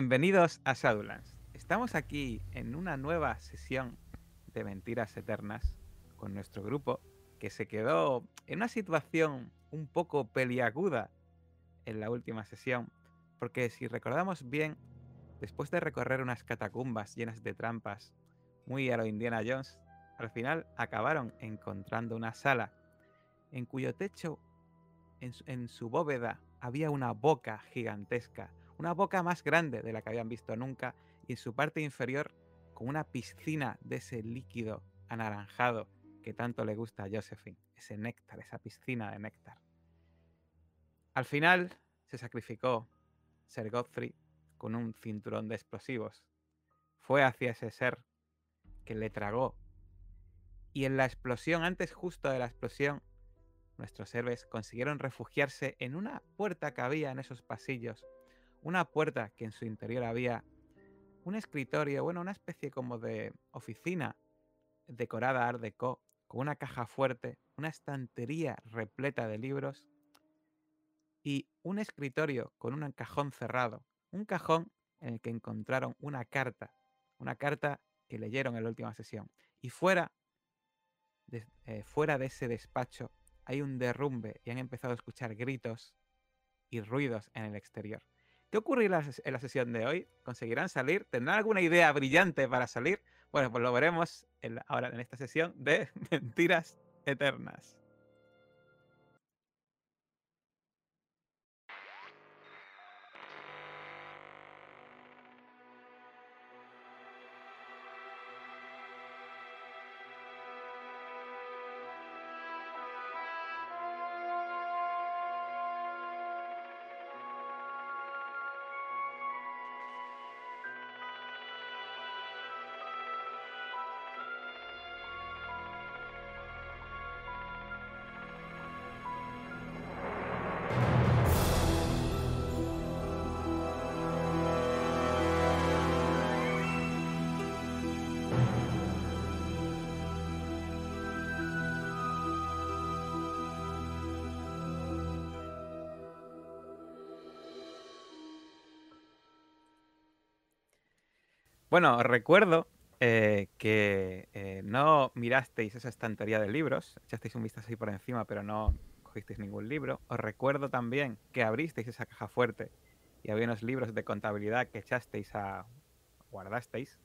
Bienvenidos a Shadowlands. Estamos aquí en una nueva sesión de Mentiras Eternas con nuestro grupo que se quedó en una situación un poco peliaguda en la última sesión, porque si recordamos bien, después de recorrer unas catacumbas llenas de trampas, muy a lo Indiana Jones, al final acabaron encontrando una sala en cuyo techo, en su, en su bóveda, había una boca gigantesca, una boca más grande de la que habían visto nunca, y en su parte inferior con una piscina de ese líquido anaranjado que tanto le gusta a Josephine, ese néctar, esa piscina de néctar. Al final se sacrificó Sir Godfrey con un cinturón de explosivos. Fue hacia ese ser que le tragó. Y en la explosión, antes justo de la explosión, nuestros héroes consiguieron refugiarse en una puerta que había en esos pasillos. Una puerta que en su interior había un escritorio, bueno, una especie como de oficina decorada Art Deco, con una caja fuerte, una estantería repleta de libros y un escritorio con un cajón cerrado. Un cajón en el que encontraron una carta, una carta que leyeron en la última sesión. Y fuera eh, fuera de ese despacho hay un derrumbe y han empezado a escuchar gritos y ruidos en el exterior. ¿Qué ocurrirá en la sesión de hoy? ¿Conseguirán salir? ¿Tendrán alguna idea brillante para salir? Bueno, pues lo veremos en, ahora en esta sesión de Mentiras Eternas. Bueno, recuerdo eh, que eh, no mirasteis esa estantería de libros, echasteis un vistazo ahí por encima, pero no cogisteis ningún libro. Os recuerdo también que abristeis esa caja fuerte y había unos libros de contabilidad que echasteis a. guardasteis.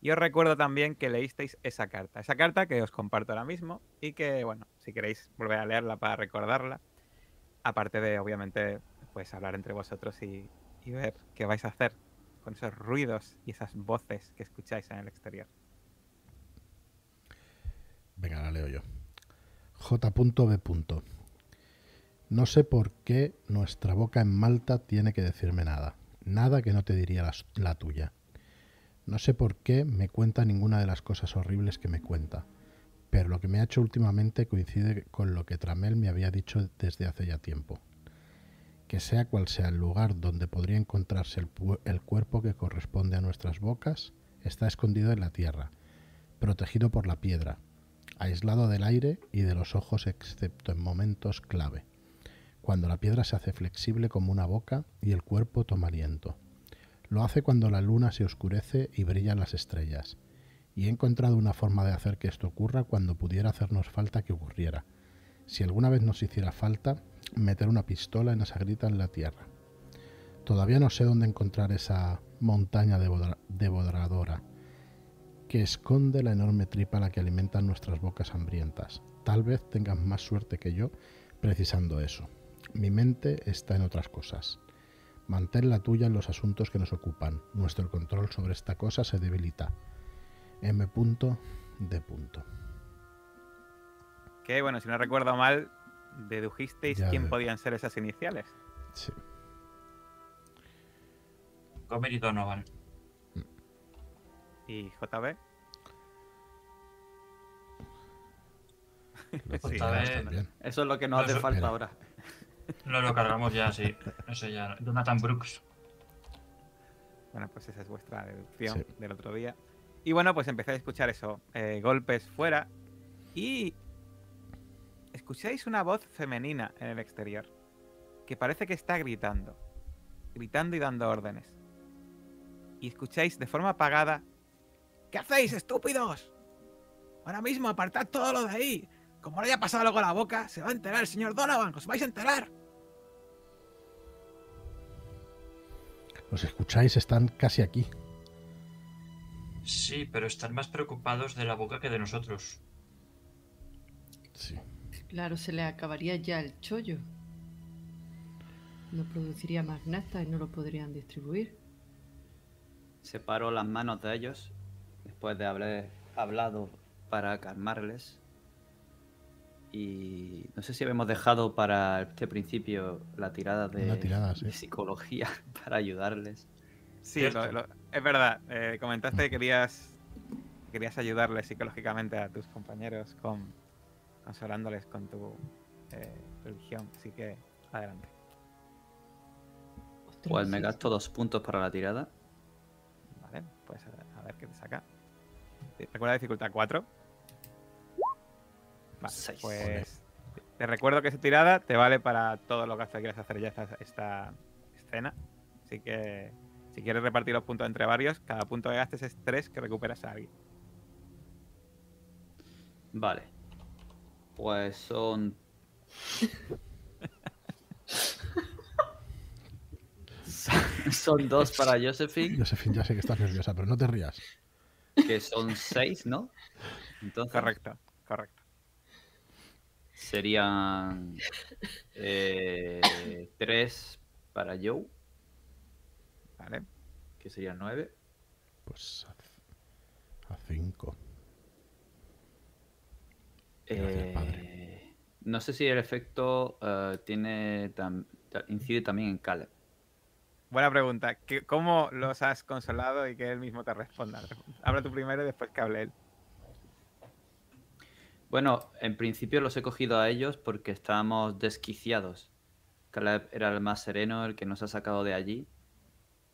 Y os recuerdo también que leísteis esa carta, esa carta que os comparto ahora mismo y que, bueno, si queréis volver a leerla para recordarla, aparte de, obviamente, pues hablar entre vosotros y ver qué vais a hacer con esos ruidos y esas voces que escucháis en el exterior. Venga, la leo yo. J.B. No sé por qué nuestra boca en Malta tiene que decirme nada. Nada que no te diría la, tuya. No sé por qué me cuenta ninguna de las cosas horribles que me cuenta, pero lo que me ha hecho últimamente coincide con lo que Tramel me había dicho desde hace ya tiempo que sea cual sea el lugar donde podría encontrarse el, el, cuerpo que corresponde a nuestras bocas, está escondido en la tierra, protegido por la piedra, aislado del aire y de los ojos excepto en momentos clave, cuando la piedra se hace flexible como una boca y el cuerpo toma aliento. Lo hace cuando la luna se oscurece y brillan las estrellas, y he encontrado una forma de hacer que esto ocurra cuando pudiera hacernos falta que ocurriera. Si alguna vez nos hiciera falta, meter una pistola en esa grita en la tierra. Todavía no sé dónde encontrar esa montaña devoradora que esconde la enorme tripa a la que alimentan nuestras bocas hambrientas. Tal vez tengas más suerte que yo precisando eso. Mi mente está en otras cosas. Mantén la tuya en los asuntos que nos ocupan. Nuestro control sobre esta cosa se debilita. M. D. Que bueno, si no recuerdo mal, dedujisteis ya quién podían ser esas iniciales. Sí. Comer y Donovan. ¿Y JB? sí, JB... Eso es lo que nos hace falta ahora. No lo cargamos ya, sí. Eso ya. Jonathan Brooks. Bueno, pues esa es vuestra deducción sí. del otro día. Y bueno, pues empecé a escuchar eso. Eh, golpes fuera. Y escucháis una voz femenina en el exterior, que parece que está gritando, gritando y dando órdenes. y escucháis de forma apagada: ¿Qué hacéis, estúpidos? Ahora mismo apartad todo lo de ahí. Como no haya pasado algo a la boca, se va a enterar el señor Donovan, os vais a enterar. Los escucháis, están casi aquí. Sí, pero están más preocupados de la boca que de nosotros. Sí. Claro, se le acabaría ya el chollo. No produciría más nafta y no lo podrían distribuir. Separo las manos de ellos después de haber hablado para calmarles. Y no sé si habíamos dejado para este principio la tirada de, Una tirada, sí. de psicología para ayudarles. Sí, Cierto. lo- lo- es verdad. eh, comentaste que querías, querías ayudarles psicológicamente a tus compañeros con consolándoles con tu eh, religión. Así que adelante. Pues me gasto dos puntos para la tirada. Vale, pues a, a ver qué te saca. Recuerda dificultad 4. Vale, Seis. pues te recuerdo que esa tirada te vale para todo lo que quieras hacer ya esta, esta escena. Así que si quieres repartir los puntos entre varios, cada punto que gastes es 3 que recuperas a alguien. Vale. Pues son. son dos para Josephine, Josephine, ya sé que estás nerviosa, pero no te rías. que son seis, ¿no? Entonces Correcto, correcto. serían eh, tres para Joe, Vale. que serían nueve. Pues a, a cinco. Gracias, Eh, padre. no sé si el efecto eh, tiene tam- incide también en Caleb. Buena pregunta. ¿Qué- ¿Cómo los has consolado y que él mismo te responda? Habla tú primero y después que hable él. Bueno, en principio los he cogido a ellos porque estábamos desquiciados. Caleb era el más sereno, el que nos ha sacado de allí.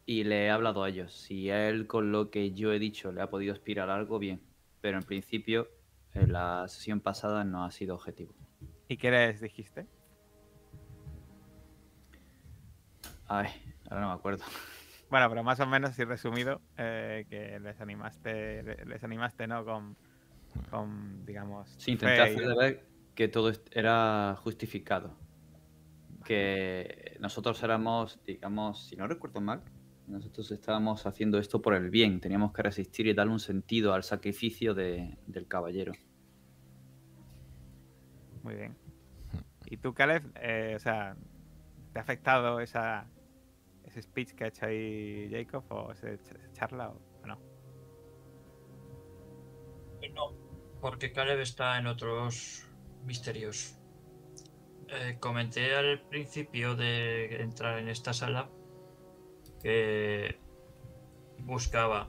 Y le he hablado a ellos. Si él con lo que yo he dicho le ha podido aspirar algo, bien. Pero en principio, en la sesión pasada no ha sido objetivo. ¿Y qué les dijiste? Ay, ahora no me acuerdo. Bueno, pero más o menos, así resumido, eh, que les animaste, le- les animaste, ¿no? Con, con digamos, Sí, intenté y- hacer de ver que todo era justificado. Que nosotros éramos, digamos, si no recuerdo mal, nosotros estábamos haciendo esto por el bien. Teníamos que resistir y darle un sentido al sacrificio de- del caballero. Muy bien. ¿Y tú, Caleb? Eh, o sea, ¿te ha afectado esa, ese speech que ha hecho ahí Jacob o esa charla o no? No, porque Caleb está en otros misterios. Eh, comenté al principio de entrar en esta sala que buscaba.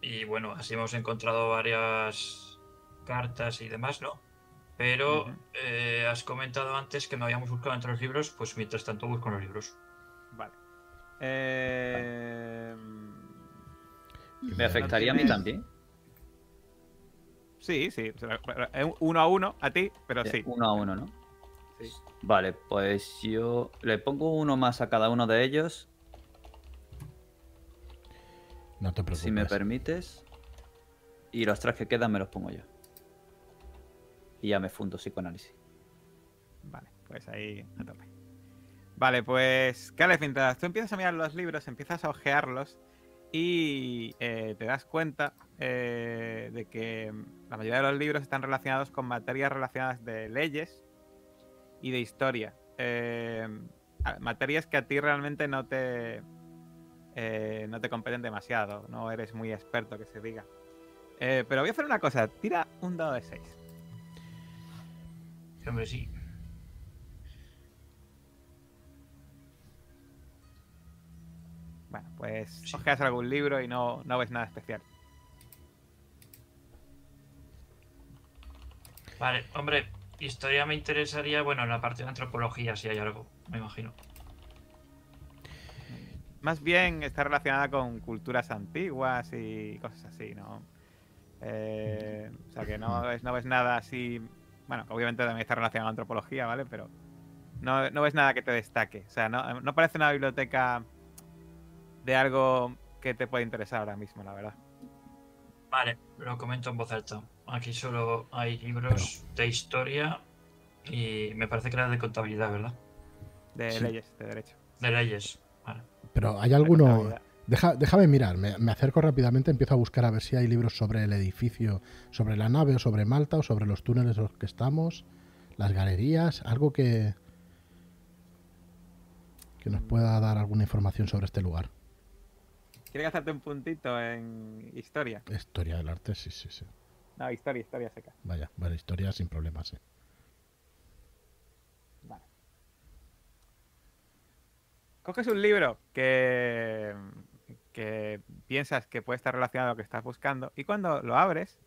Y bueno, así hemos encontrado varias cartas y demás, ¿no? Pero eh, has comentado antes que no habíamos buscado entre los libros, pues mientras tanto busco en los libros. Vale. Eh, ¿Me afectaría a mí también? Sí, sí. es Uno a uno a ti, pero Eh, sí. Uno a uno, ¿no? Sí. Vale, pues yo le pongo uno más a cada uno de ellos, No te preocupes. si me permites. Y los tres que quedan me los pongo yo. Y ya me fundo psicoanálisis. Vale, pues ahí a tope. Vale, pues Caleb, mientras tú empiezas a mirar los libros, empiezas a ojearlos y eh, te das cuenta eh, de que la mayoría de los libros están relacionados con materias relacionadas de leyes y de historia. Eh, materias que a ti realmente no te, no te competen demasiado, no eres muy experto que se diga. Pero voy a hacer una cosa, tira un dado de 6. Hombre, sí. Bueno, pues Sí. ojeas algún libro y no, no ves nada especial. Vale, hombre, historia me interesaría, bueno, en la parte de antropología, si hay algo, me imagino. Más bien está relacionada con culturas antiguas y cosas así, ¿no? Eh, o sea que no no ves nada así. Bueno, obviamente también está relacionado con antropología, ¿vale? Pero no, no ves nada que te destaque. O sea, no, no parece una biblioteca de algo que te puede interesar ahora mismo, la verdad. Vale, lo comento en voz alta. Aquí solo hay libros de historia y me parece que era de contabilidad, ¿verdad? De Sí. leyes, de derecho. De leyes. Vale. Pero hay de alguno... Deja- déjame mirar, me, me acerco rápidamente, empiezo a buscar a ver si hay libros sobre el edificio, sobre la nave o sobre Malta o sobre los túneles en los que estamos, las galerías, algo que que nos pueda dar alguna información sobre este lugar. ¿Quieres hacerte un puntito en historia? Historia del arte, sí, sí, sí. No, historia, historia seca. Vaya, bueno, historia sin problemas, sí. Vale. Coges un libro que, que piensas que puede estar relacionado a lo que estás buscando y cuando lo abres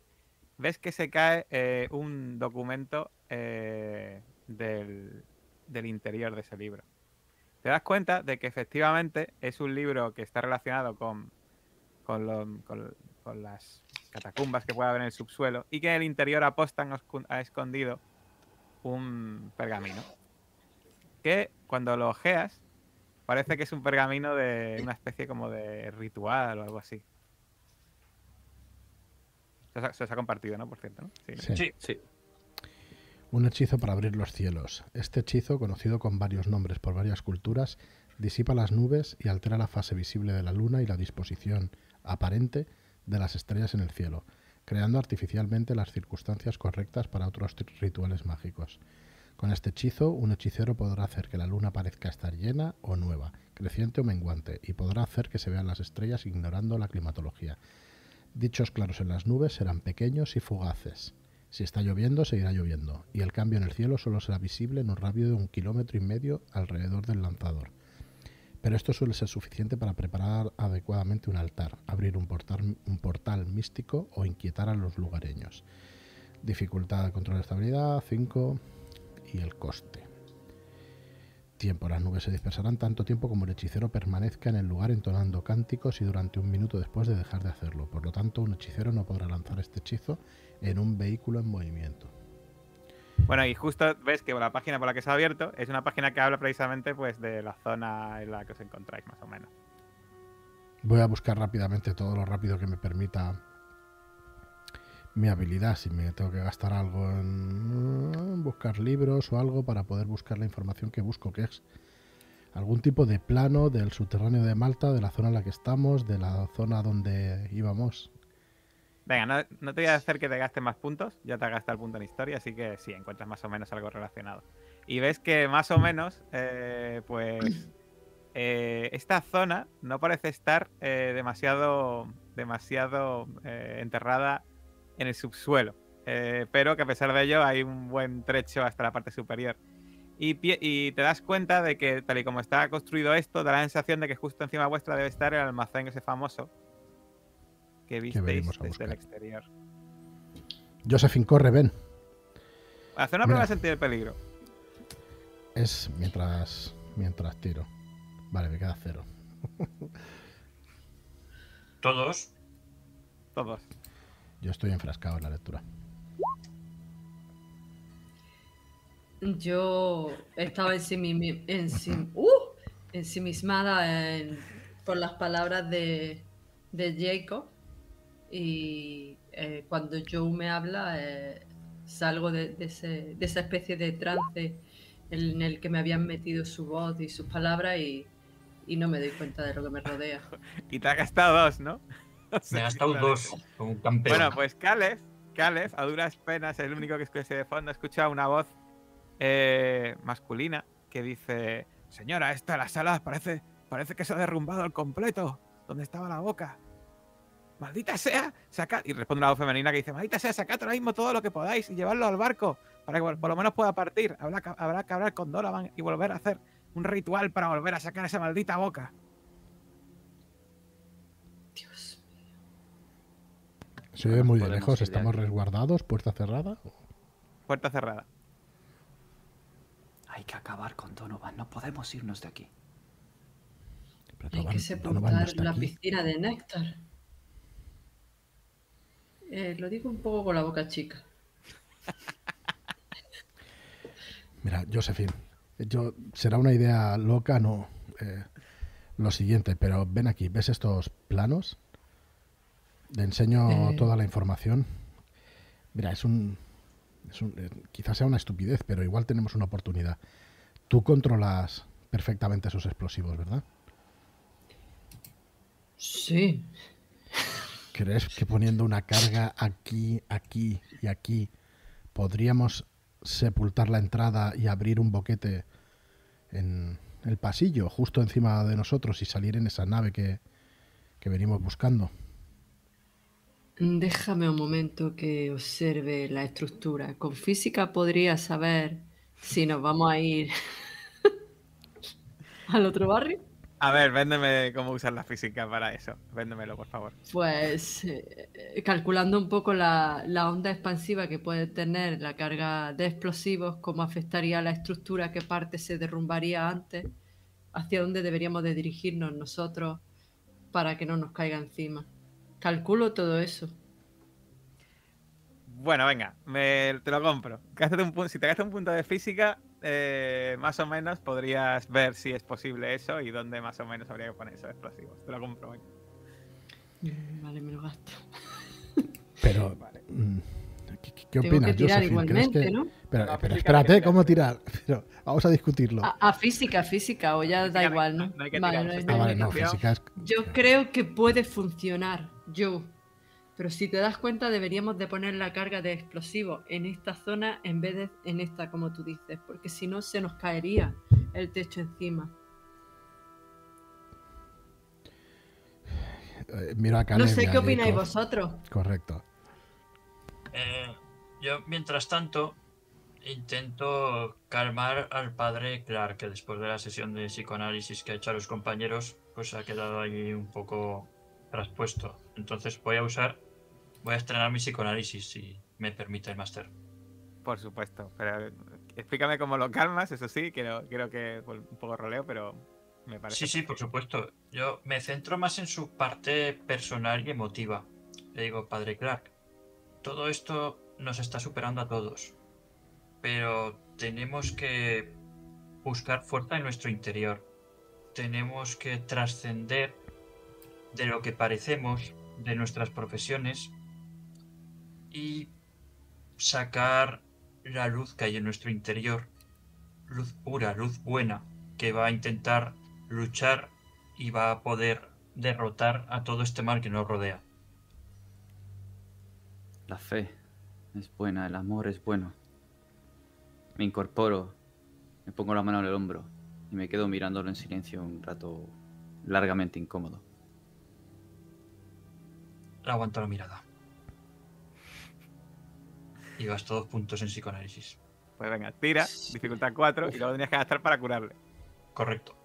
ves que se cae eh, un documento eh, del, del interior de ese libro. Te das cuenta de que efectivamente es un libro que está relacionado con, con, lo- con- con las catacumbas que puede haber en el subsuelo y que en el interior aposta han oscu- ha escondido un pergamino. Que cuando lo ojeas, parece que es un pergamino de una especie como de ritual o algo así. Se os ha, se os ha compartido, ¿no? Por cierto, ¿no? Sí. Sí. Sí. Sí. Un hechizo para abrir los cielos. Este hechizo, conocido con varios nombres por varias culturas, disipa las nubes y altera la fase visible de la luna y la disposición aparente de las estrellas en el cielo, creando artificialmente las circunstancias correctas para otros rituales mágicos. Con este hechizo, un hechicero podrá hacer que la luna parezca estar llena o nueva, creciente o menguante, y podrá hacer que se vean las estrellas ignorando la climatología. Dichos claros en las nubes serán pequeños y fugaces. Si está lloviendo, seguirá lloviendo, y el cambio en el cielo solo será visible en un radio de un kilómetro y medio alrededor del lanzador. Pero esto suele ser suficiente para preparar adecuadamente un altar, abrir un portal, místico o inquietar a los lugareños. Dificultad de control de estabilidad 5 y el coste. Tiempo. Las nubes se dispersarán tanto tiempo como el hechicero permanezca en el lugar entonando cánticos y durante un minuto después de dejar de hacerlo. Por lo tanto, un hechicero no podrá lanzar este hechizo en un vehículo en movimiento. Bueno, y justo ves que la página por la que se ha abierto es una página que habla precisamente pues de la zona en la que os encontráis, más o menos. Voy a buscar rápidamente todo lo rápido que me permita mi habilidad. Si me tengo que gastar algo en buscar libros o algo para poder buscar la información que busco, que es algún tipo de plano del subterráneo de Malta, de la zona en la que estamos, de la zona donde íbamos. Venga, no, no te voy a hacer que te gastes más puntos, ya te has gastado el punto en historia, así que sí, encuentras más o menos algo relacionado. Y ves que más o menos, eh, pues, eh, esta zona no parece estar eh, demasiado, demasiado eh, enterrada en el subsuelo, eh, pero que a pesar de ello hay un buen trecho hasta la parte superior. Y, pie- y te das cuenta de que tal y como está construido esto, da la sensación de que justo encima vuestra debe estar el almacén ese famoso que visteis desde el exterior. Josephine, corre, ven. Hacer una Mira. prueba de sentir el peligro. Es mientras, mientras tiro. Vale, me queda cero. Todos. Todos. Yo estoy enfrascado en la lectura. Yo estaba ensimi- ensim- ¡Uh! ensimismada en- por las palabras de, de Jacob y eh, cuando Joe me habla eh, salgo de, de ese- de esa especie de trance en el que me habían metido su voz y sus palabras y, y no me doy cuenta de lo que me rodea. Y te has gastado dos, ¿no? Me he gastado dos como un campeón. Bueno, pues Caleb, Caleb, a duras penas, es el único que escucha de fondo, escucha una voz eh, masculina que dice: Señora, esta la sala parece, parece que se ha derrumbado al completo. ¿Dónde estaba la boca? Maldita sea, sacad. Y responde una voz femenina que dice: Maldita sea, sacad ahora mismo todo lo que podáis y llevarlo al barco para que por lo menos pueda partir. Habrá, que- habrá que hablar con Donovan y volver a hacer un ritual para volver a sacar esa maldita boca. Se ve muy de lejos, de estamos resguardados, puerta cerrada. Puerta cerrada. Hay que acabar con Donovan, no podemos irnos de aquí. Pero Hay Donovan- que no sepultar está la aquí. piscina de néctar. Eh, lo digo un poco con la boca chica. Mira, Josephine, yo, será una idea loca, no. eh, lo siguiente, pero ven aquí, ¿ves estos planos? Le enseño Eh. toda la información. Mira, es un, es un- eh, Quizás sea una estupidez, pero igual tenemos una oportunidad. Tú controlas perfectamente esos explosivos, ¿verdad? Sí. ¿Crees que poniendo una carga aquí, aquí y aquí podríamos sepultar la entrada y abrir un boquete en el pasillo, justo encima de nosotros y salir en esa nave que, que venimos buscando? Déjame un momento que observe la estructura. Con física podría saber si nos vamos a ir al otro barrio. A ver, véndeme cómo usar la física para eso. Véndemelo, por favor. Pues eh, calculando un poco la, la onda expansiva que puede tener la carga de explosivos, cómo afectaría la estructura, qué parte se derrumbaría antes, hacia dónde deberíamos de dirigirnos nosotros para que no nos caiga encima. Calculo todo eso. Bueno, venga, me- te lo compro. Gástate un pu- si te gastas un punto de física, eh, más o menos podrías ver si es posible eso y dónde más o menos habría que poner esos explosivos. Te lo compro, venga. Mm, Vale, me lo gasto. Pero, Vale. mm, ¿qué, qué- qué Tengo opinas, que tirar igualmente, que- ¿no? Pero, No, pero física espérate, ¿cómo tirar. Pero vamos a discutirlo. A, a física, física, o ya da Física igual, no- ¿no? no hay que Vale, no hay- Ah, vale, física es... Yo creo que puede funcionar, yo. Pero si te das cuenta, deberíamos de poner la carga de explosivos en esta zona en vez de en esta, como tú dices, porque si no se nos caería el techo encima. eh, miro a Caleb No sé qué opináis vosotros. Correcto. Eh, yo, mientras tanto, intento calmar al padre Clark, que después de la sesión de psicoanálisis que ha hecho a los compañeros, pues ha quedado ahí un poco traspuesto. Entonces voy a usar, voy a estrenar mi psicoanálisis, si me permite el máster. Por supuesto. Pero explícame cómo lo calmas, eso sí, quiero, quiero que un poco roleo, pero me parece. Sí, sí, por supuesto. Yo me centro más en su parte personal y emotiva. Le digo, padre Clark, todo esto nos está superando a todos. Pero tenemos que buscar fuerza en nuestro interior. Tenemos que trascender de lo que parecemos, de nuestras profesiones, y sacar la luz que hay en nuestro interior. Luz pura, luz buena, que va a intentar luchar y va a poder derrotar a todo este mal que nos rodea. La fe es buena, el amor es bueno. Me incorporo, me pongo la mano en el hombro y me quedo mirándolo en silencio un rato largamente incómodo. Le aguanto la mirada. Y gasto dos puntos en psicoanálisis. Pues venga, tira, dificultad 4 y luego tenías que gastar para curarle. Correcto.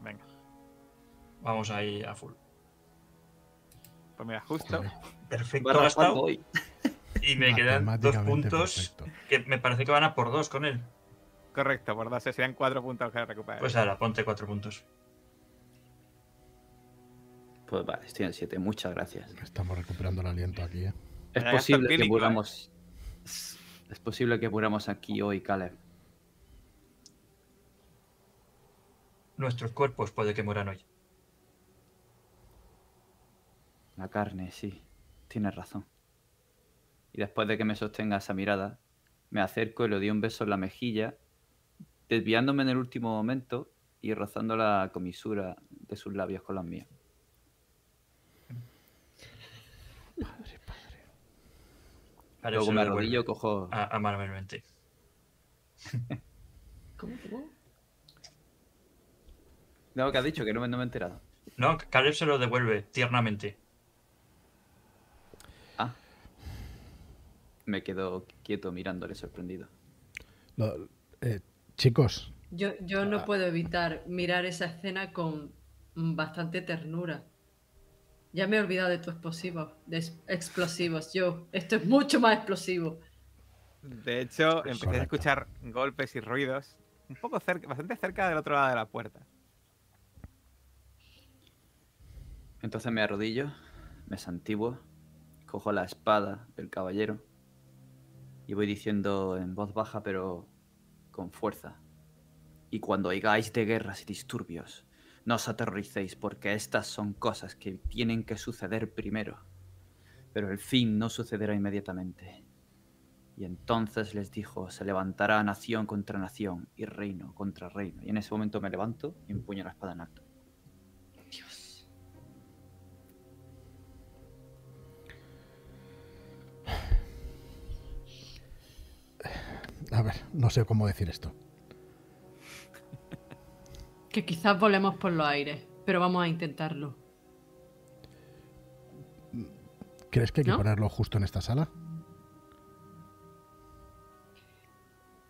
Venga, Vamos ahí a full. pues mira, justo. Perfecto gastado. cuatro. Y me quedan dos puntos perfecto. que me parece que van a por dos con él. Correcto, por dos, serían 4 puntos que recuperar. Pues ahora, ponte cuatro puntos. Pues vale, estoy en 7, muchas gracias. Estamos recuperando el aliento aquí, ¿eh? Es Pero posible que empírico, ¿eh? muramos. Es posible que muramos aquí hoy, Caleb. Nuestros cuerpos puede que mueran hoy. La carne, sí. Tienes razón. Y después de que me sostenga esa mirada, me acerco y le doy un beso en la mejilla, desviándome en el último momento y rozando la comisura de sus labios con los míos. Vale, Luego me arrodillo, cojo. a-. ¿Cómo, cómo? No, que has dicho que no me, no me he enterado. No, Caleb se lo devuelve tiernamente. Ah. Me quedo quieto mirándole sorprendido. Eh, chicos, Yo, yo no Ah. puedo evitar mirar esa escena con bastante ternura. Ya me he olvidado de tus explosivos, de explosivos. Yo, esto es mucho más explosivo. De hecho, empecé a escuchar golpes y ruidos un poco cerca, bastante cerca del otro lado de la puerta. Entonces me arrodillo, me santiguo, cojo la espada del caballero y voy diciendo en voz baja pero con fuerza. Y cuando oigáis de guerras y disturbios, No os aterroricéis, porque estas son cosas que tienen que suceder primero. Pero el fin no sucederá inmediatamente. Y entonces les dijo, se levantará nación contra nación y reino contra reino. Y en ese momento me levanto y empuño la espada en alto. Dios. A ver, no sé cómo decir esto. Que quizás volemos por los aires, pero vamos a intentarlo. ¿Crees que hay que ¿No? ponerlo justo en esta sala?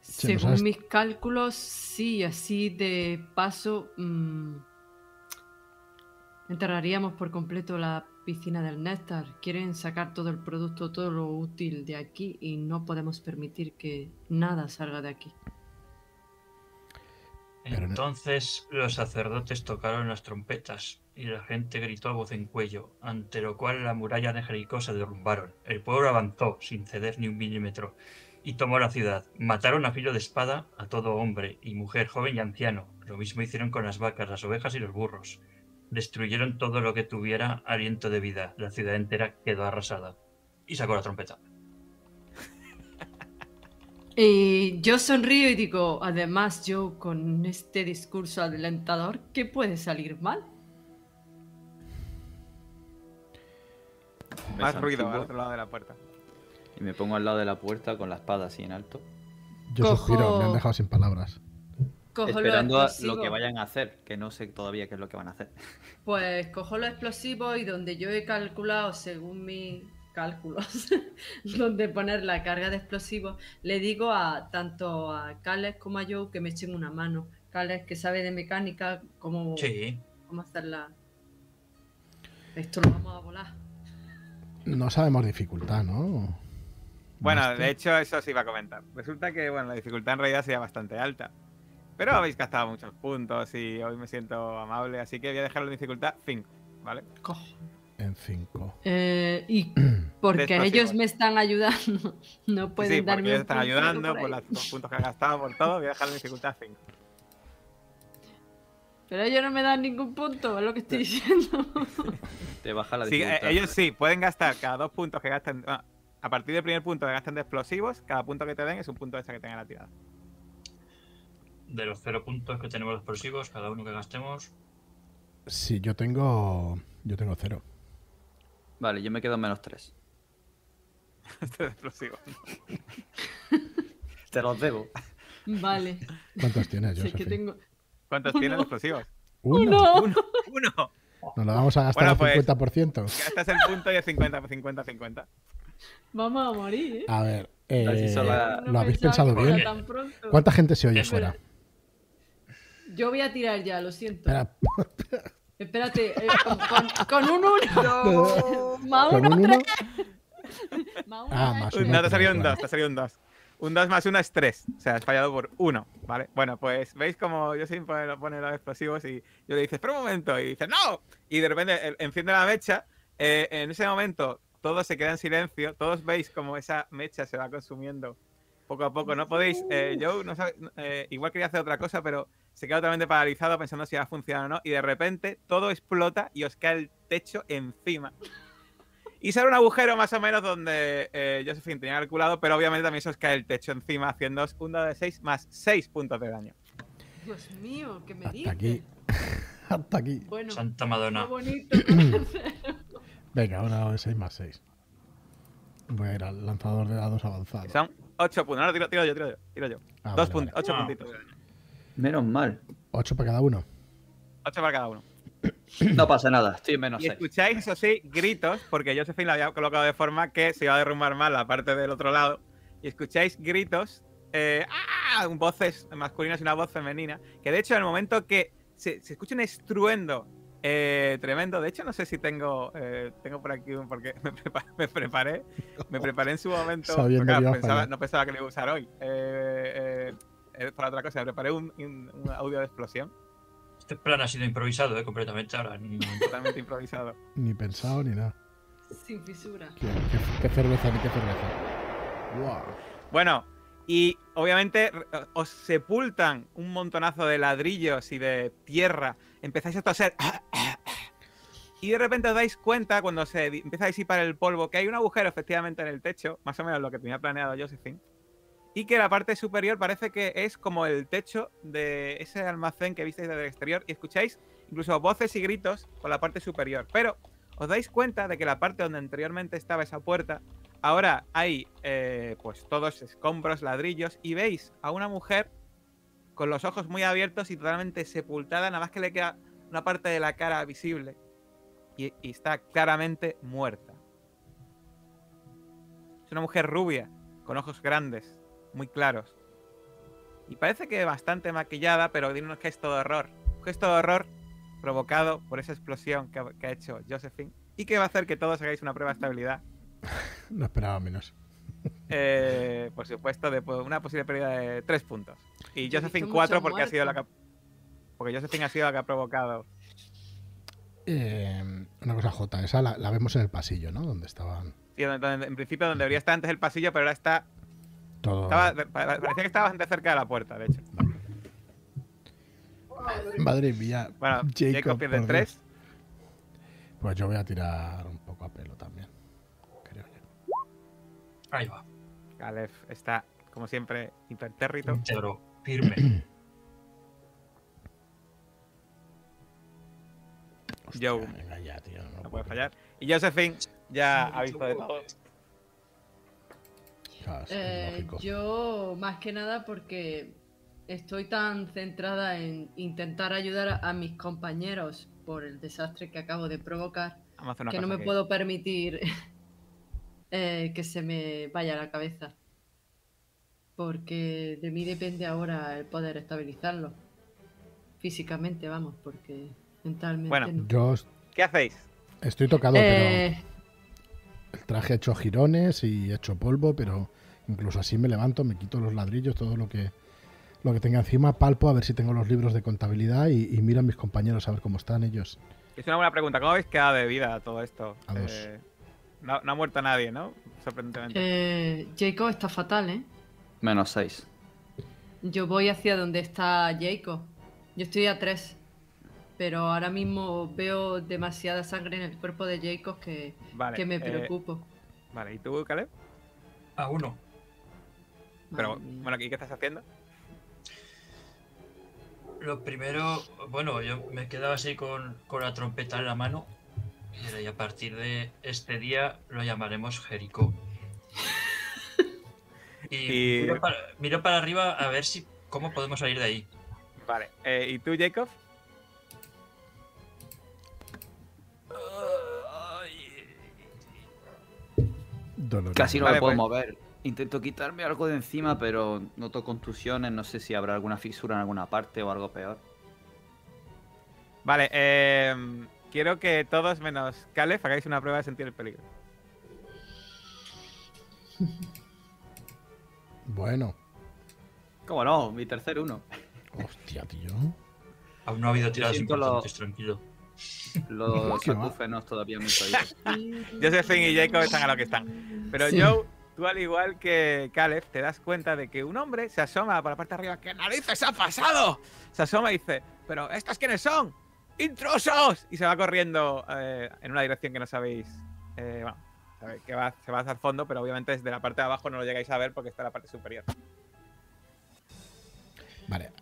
Sí, ¿no Según mis cálculos, sí, así de paso mm, enterraríamos por completo la piscina del néctar. Quieren sacar todo el producto, todo lo útil de aquí y no podemos permitir que nada salga de aquí. Entonces los sacerdotes tocaron las trompetas y la gente gritó a voz en cuello, ante lo cual la muralla de Jericó se derrumbaron. El pueblo avanzó sin ceder ni un milímetro y tomó la ciudad. Mataron a filo de espada a todo hombre y mujer, joven y anciano. Lo mismo hicieron con las vacas, las ovejas y los burros. Destruyeron todo lo que tuviera aliento de vida. La ciudad entera quedó arrasada. Y sacó la trompeta. Y yo sonrío y digo, además yo con este discurso adelantador, ¿qué puede salir mal? Me Más ruido al otro lado de la puerta. Y me pongo al lado de la puerta con la espada así en alto. Yo Cojo- suspiro, me han dejado sin palabras. Cojo esperando a lo que vayan a hacer, que no sé todavía qué es lo que van a hacer. Pues cojo los explosivos y donde yo he calculado, según mis cálculos, donde poner la carga de explosivos, le digo a tanto a Cales como a Joe que me echen una mano. Cales que sabe de mecánica, cómo, Sí, cómo hacerla. Esto lo vamos a volar. No sabemos dificultad, ¿no? Bueno, de hecho, eso sí iba a comentar. Resulta que, bueno, la dificultad en realidad sería bastante alta. Pero habéis gastado muchos puntos y hoy me siento amable, así que voy a dejarlo en dificultad 5, ¿vale? En 5. Eh, y porque ellos me están ayudando, no Sí, pueden sí, porque darme ellos un están ayudando por por los puntos que han gastado, por todo. Voy a dejarlo en dificultad 5. Pero ellos no me dan ningún punto, es lo que estoy diciendo. Te baja la Sí, eh, dificultad. ellos sí, pueden gastar cada dos puntos que gasten. ah, a partir del primer punto que gasten de explosivos, cada punto que te den es un punto extra que tenga la tirada. de los cero puntos que tenemos los explosivos, cada uno que gastemos. Sí, yo tengo. Yo tengo cero. Vale, yo me quedo en menos 3. Este de explosivos. Te los debo. Vale, ¿Cuántos tienes, sé que Josephine? tengo. ¿Cuántos Uno. tienes de explosivos? ¿Uno? Uno. Uno. Nos lo vamos a gastar Bueno, al pues- 50%. Gastas el punto y es 50, 50, 50. Vamos a morir, ¿eh? A ver, eh, ¿lo habéis pensado que bien? ¿Cuánta gente se oye fuera? Yo voy a tirar ya, lo siento. Espera, Espérate, eh, con, con- con un 1. Más ¿con uno, un uno? Más. Ah, más eh. uno. No, te ha salido un claro. 2, te ha salido un 2. Un 2 más 1 es 3. O sea, has fallado por 1, ¿vale? Bueno, pues veis como yo siempre lo pone los explosivos y yo le dices, espera un momento, y dice, ¡No! Y de repente él enciende la mecha. eh, en ese momento todo se queda en silencio. Todos veis como esa mecha se va consumiendo poco a poco. No podéis. Eh, Joe, no sabe, eh, igual quería hacer otra cosa, pero se queda totalmente paralizado pensando si va a funcionar o no. Y de repente todo explota y os cae el techo encima. Y sale un agujero más o menos donde eh, Josephine tenía calculado, pero obviamente también se os cae el techo encima, haciendo un dado de 6 más 6 puntos de daño. Dios mío, ¿qué me Hasta dices? aquí. Hasta aquí. Bueno, Santa qué Madonna. bonito. Venga, una de 6 más 6. Voy a ir al lanzador de dados avanzado. Son 8 puntos. No, tiro, tiro yo, tiro yo. Tiro yo. Ah, 2 vale, puntos, vale. 8 Ah. puntitos. Menos mal. 8 para cada uno. 8 para cada uno. No pasa nada, estoy en menos Y 6. escucháis, eso sí, gritos, porque Josephine la había colocado de forma que se iba a derrumbar mal la parte del otro lado. Y escucháis gritos, eh, ¡ah! voces masculinas y una voz femenina. Que de hecho, en el momento que se, se escucha un estruendo eh, tremendo, de hecho, no sé si tengo eh, tengo por aquí un. Porque me, prepa- me preparé, me preparé en su momento. Porque, pensaba- no pensaba que lo iba a usar hoy. Eh, eh, eh, para otra cosa, me preparé un, un- un audio de explosión, Este plan ha sido improvisado, ¿eh? Completamente ahora. ni- totalmente improvisado. Ni pensado ni nada. Sin fisura. ¿Qué, qué- qué cerveza ni qué cerveza? Wow. Bueno, Y obviamente r- os sepultan un montonazo de ladrillos y de tierra. Empezáis a toser. Y de repente os dais cuenta, cuando se empieza a disipar el polvo, que hay un agujero efectivamente en el techo, más o menos lo que tenía planeado Josephine. Y que la parte superior parece que es como el techo de ese almacén que visteis desde el exterior. Y escucháis incluso voces y gritos por la parte superior. Pero os dais cuenta de que la parte donde anteriormente estaba esa puerta, ahora hay eh, pues todos escombros, ladrillos, y veis a una mujer con los ojos muy abiertos y totalmente sepultada, nada más que le queda una parte de la cara visible. Y, y está claramente muerta. Es una mujer rubia, con ojos grandes, muy claros. Y parece que bastante maquillada, pero tiene un gesto de horror. Un gesto de horror provocado por esa explosión que ha, que ha hecho Josephine y que va a hacer que todos hagáis una prueba de estabilidad. No esperaba menos. Eh, por supuesto, de una posible pérdida de 3 puntos. Y Josephine visto 4 muchos porque ha sido la que porque Josephine ha sido la que ha provocado. Eh, una cosa, J, esa la, la vemos en el pasillo, ¿no? Donde estaban Sí, donde- donde- en principio donde debería estar antes el pasillo, pero ahora está. Todos. estaba- pa- parecía que estaba bastante cerca de la puerta, de hecho. Madre mía. Bueno, Jacob, Jacob, pierde por 3. Dios. Pues yo voy a tirar un poco a pelo también. Creo yo. Ahí va. Caleb está, como siempre, hipertérrito. Íntegro, firme. Hostia, Joe. Venga ya, tío. No, No puede fallar. Y Josephine ya ha visto de todo. Es Eh, lógico. yo, más que nada, porque estoy tan centrada en intentar ayudar a, a mis compañeros por el desastre que acabo de provocar, que no me aquí. puedo permitir eh, que se me vaya la cabeza. Porque de mí depende ahora el poder estabilizarlo. Físicamente, vamos, porque mentalmente Bueno, no. Yo ¿Qué hacéis? estoy tocado, pero Eh, el traje ha hecho girones y he hecho polvo, pero incluso así me levanto, me quito los ladrillos, todo lo que lo que tenga encima, palpo a ver si tengo los libros de contabilidad y, y miro a mis compañeros a ver cómo están ellos. Es una buena pregunta. ¿Cómo habéis quedado de vida todo esto? A dos. Eh, no, no ha muerto nadie, ¿no? Sorprendentemente. eh, Jacob está fatal, ¿eh? Menos 6. Yo voy hacia donde está Jacob. Yo estoy a tres. Pero ahora mismo veo demasiada sangre en el cuerpo de Jacob que, vale. que me eh, preocupo. vale, ¿y tú, Caleb? A uno. Pero, mía. bueno, ¿y qué estás haciendo? Lo primero, bueno, yo me quedaba así con, con la trompeta en la mano. Y a partir de este día lo llamaremos Jericó. Y, Y- Miro, para, miro para arriba a ver si cómo podemos salir de ahí. Vale. eh, ¿Y tú, Jacob? Doloroso. Casi no Vale, me puedo pues. mover. Intento quitarme algo de encima, pero noto contusiones. No sé si habrá alguna fisura en alguna parte o algo peor. Vale, eh, quiero que todos menos Caleb hagáis una prueba de sentir el peligro. Bueno, ¿Cómo no? Mi tercer uno. hostia, tío. Aún no ha habido tiradas siento lo- importantes, tranquilo. Los acúfenos todavía muy. Josephine y Jacob están a lo que están. Pero Sí. Joe, tú al igual que Caleb, te das cuenta de que un hombre se asoma por la parte de arriba. ¿Qué narices ha pasado? Se asoma y dice, ¿pero estos quiénes son? ¡Intrusos! Y se va corriendo eh, en una dirección que no sabéis. eh, bueno, sabéis que va, se va hacia el fondo, pero obviamente desde la parte de abajo no lo llegáis a ver porque está en la parte superior. Vale.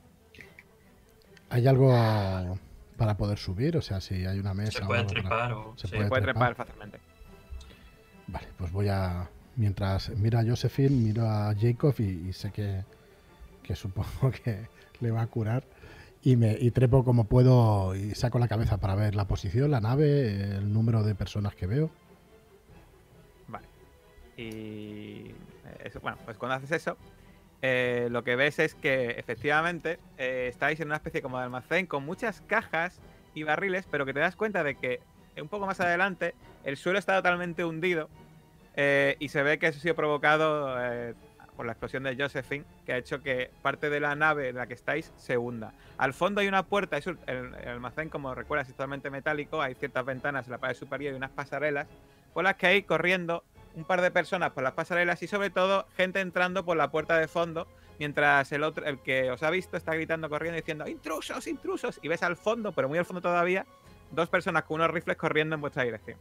¿Hay algo para poder subir? O sea, si hay una mesa Se o puede para- trepar o. Se sí. puede Puede trepar. trepar fácilmente. Vale, pues voy a. Mientras miro a Josephine, miro a Jacob y, y sé que, que supongo que le va a curar. Y, me, y trepo como puedo y saco la cabeza para ver la posición, la nave, el número de personas que veo. Vale. Y eh, eso, bueno, pues cuando haces eso, eh, lo que ves es que efectivamente eh, estáis en una especie como de almacén con muchas cajas y barriles, pero que te das cuenta de que eh, un poco más adelante el suelo está totalmente hundido eh, y se ve que eso ha sido provocado eh, por la explosión de Josephine, que ha hecho que parte de la nave en la que estáis se hunda. Al fondo hay una puerta, es el almacén, como recuerdas, es totalmente metálico, hay ciertas ventanas en la pared superior y unas pasarelas por las que hay corriendo un par de personas por las pasarelas y sobre todo gente entrando por la puerta de fondo, mientras el otro, el que os ha visto, está gritando, corriendo, diciendo intrusos, intrusos. Y ves al fondo, pero muy al fondo todavía, dos personas con unos rifles corriendo en vuestra dirección.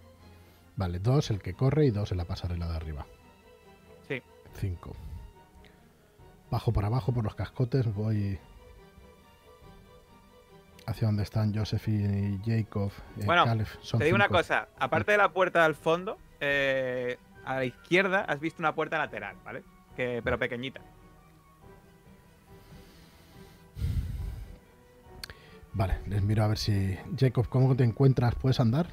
Vale, dos el que corre y dos en la pasarela de arriba. Sí. Cinco. Bajo por abajo por los cascotes, voy hacia donde están Josephine y Jacob. eh, Bueno. Son Te digo una cosa, aparte de la puerta del fondo, eh, a la izquierda has visto una puerta lateral, ¿vale? Que, pero pequeñita. Vale, les miro a ver si. Jacob, ¿cómo te encuentras? ¿Puedes andar?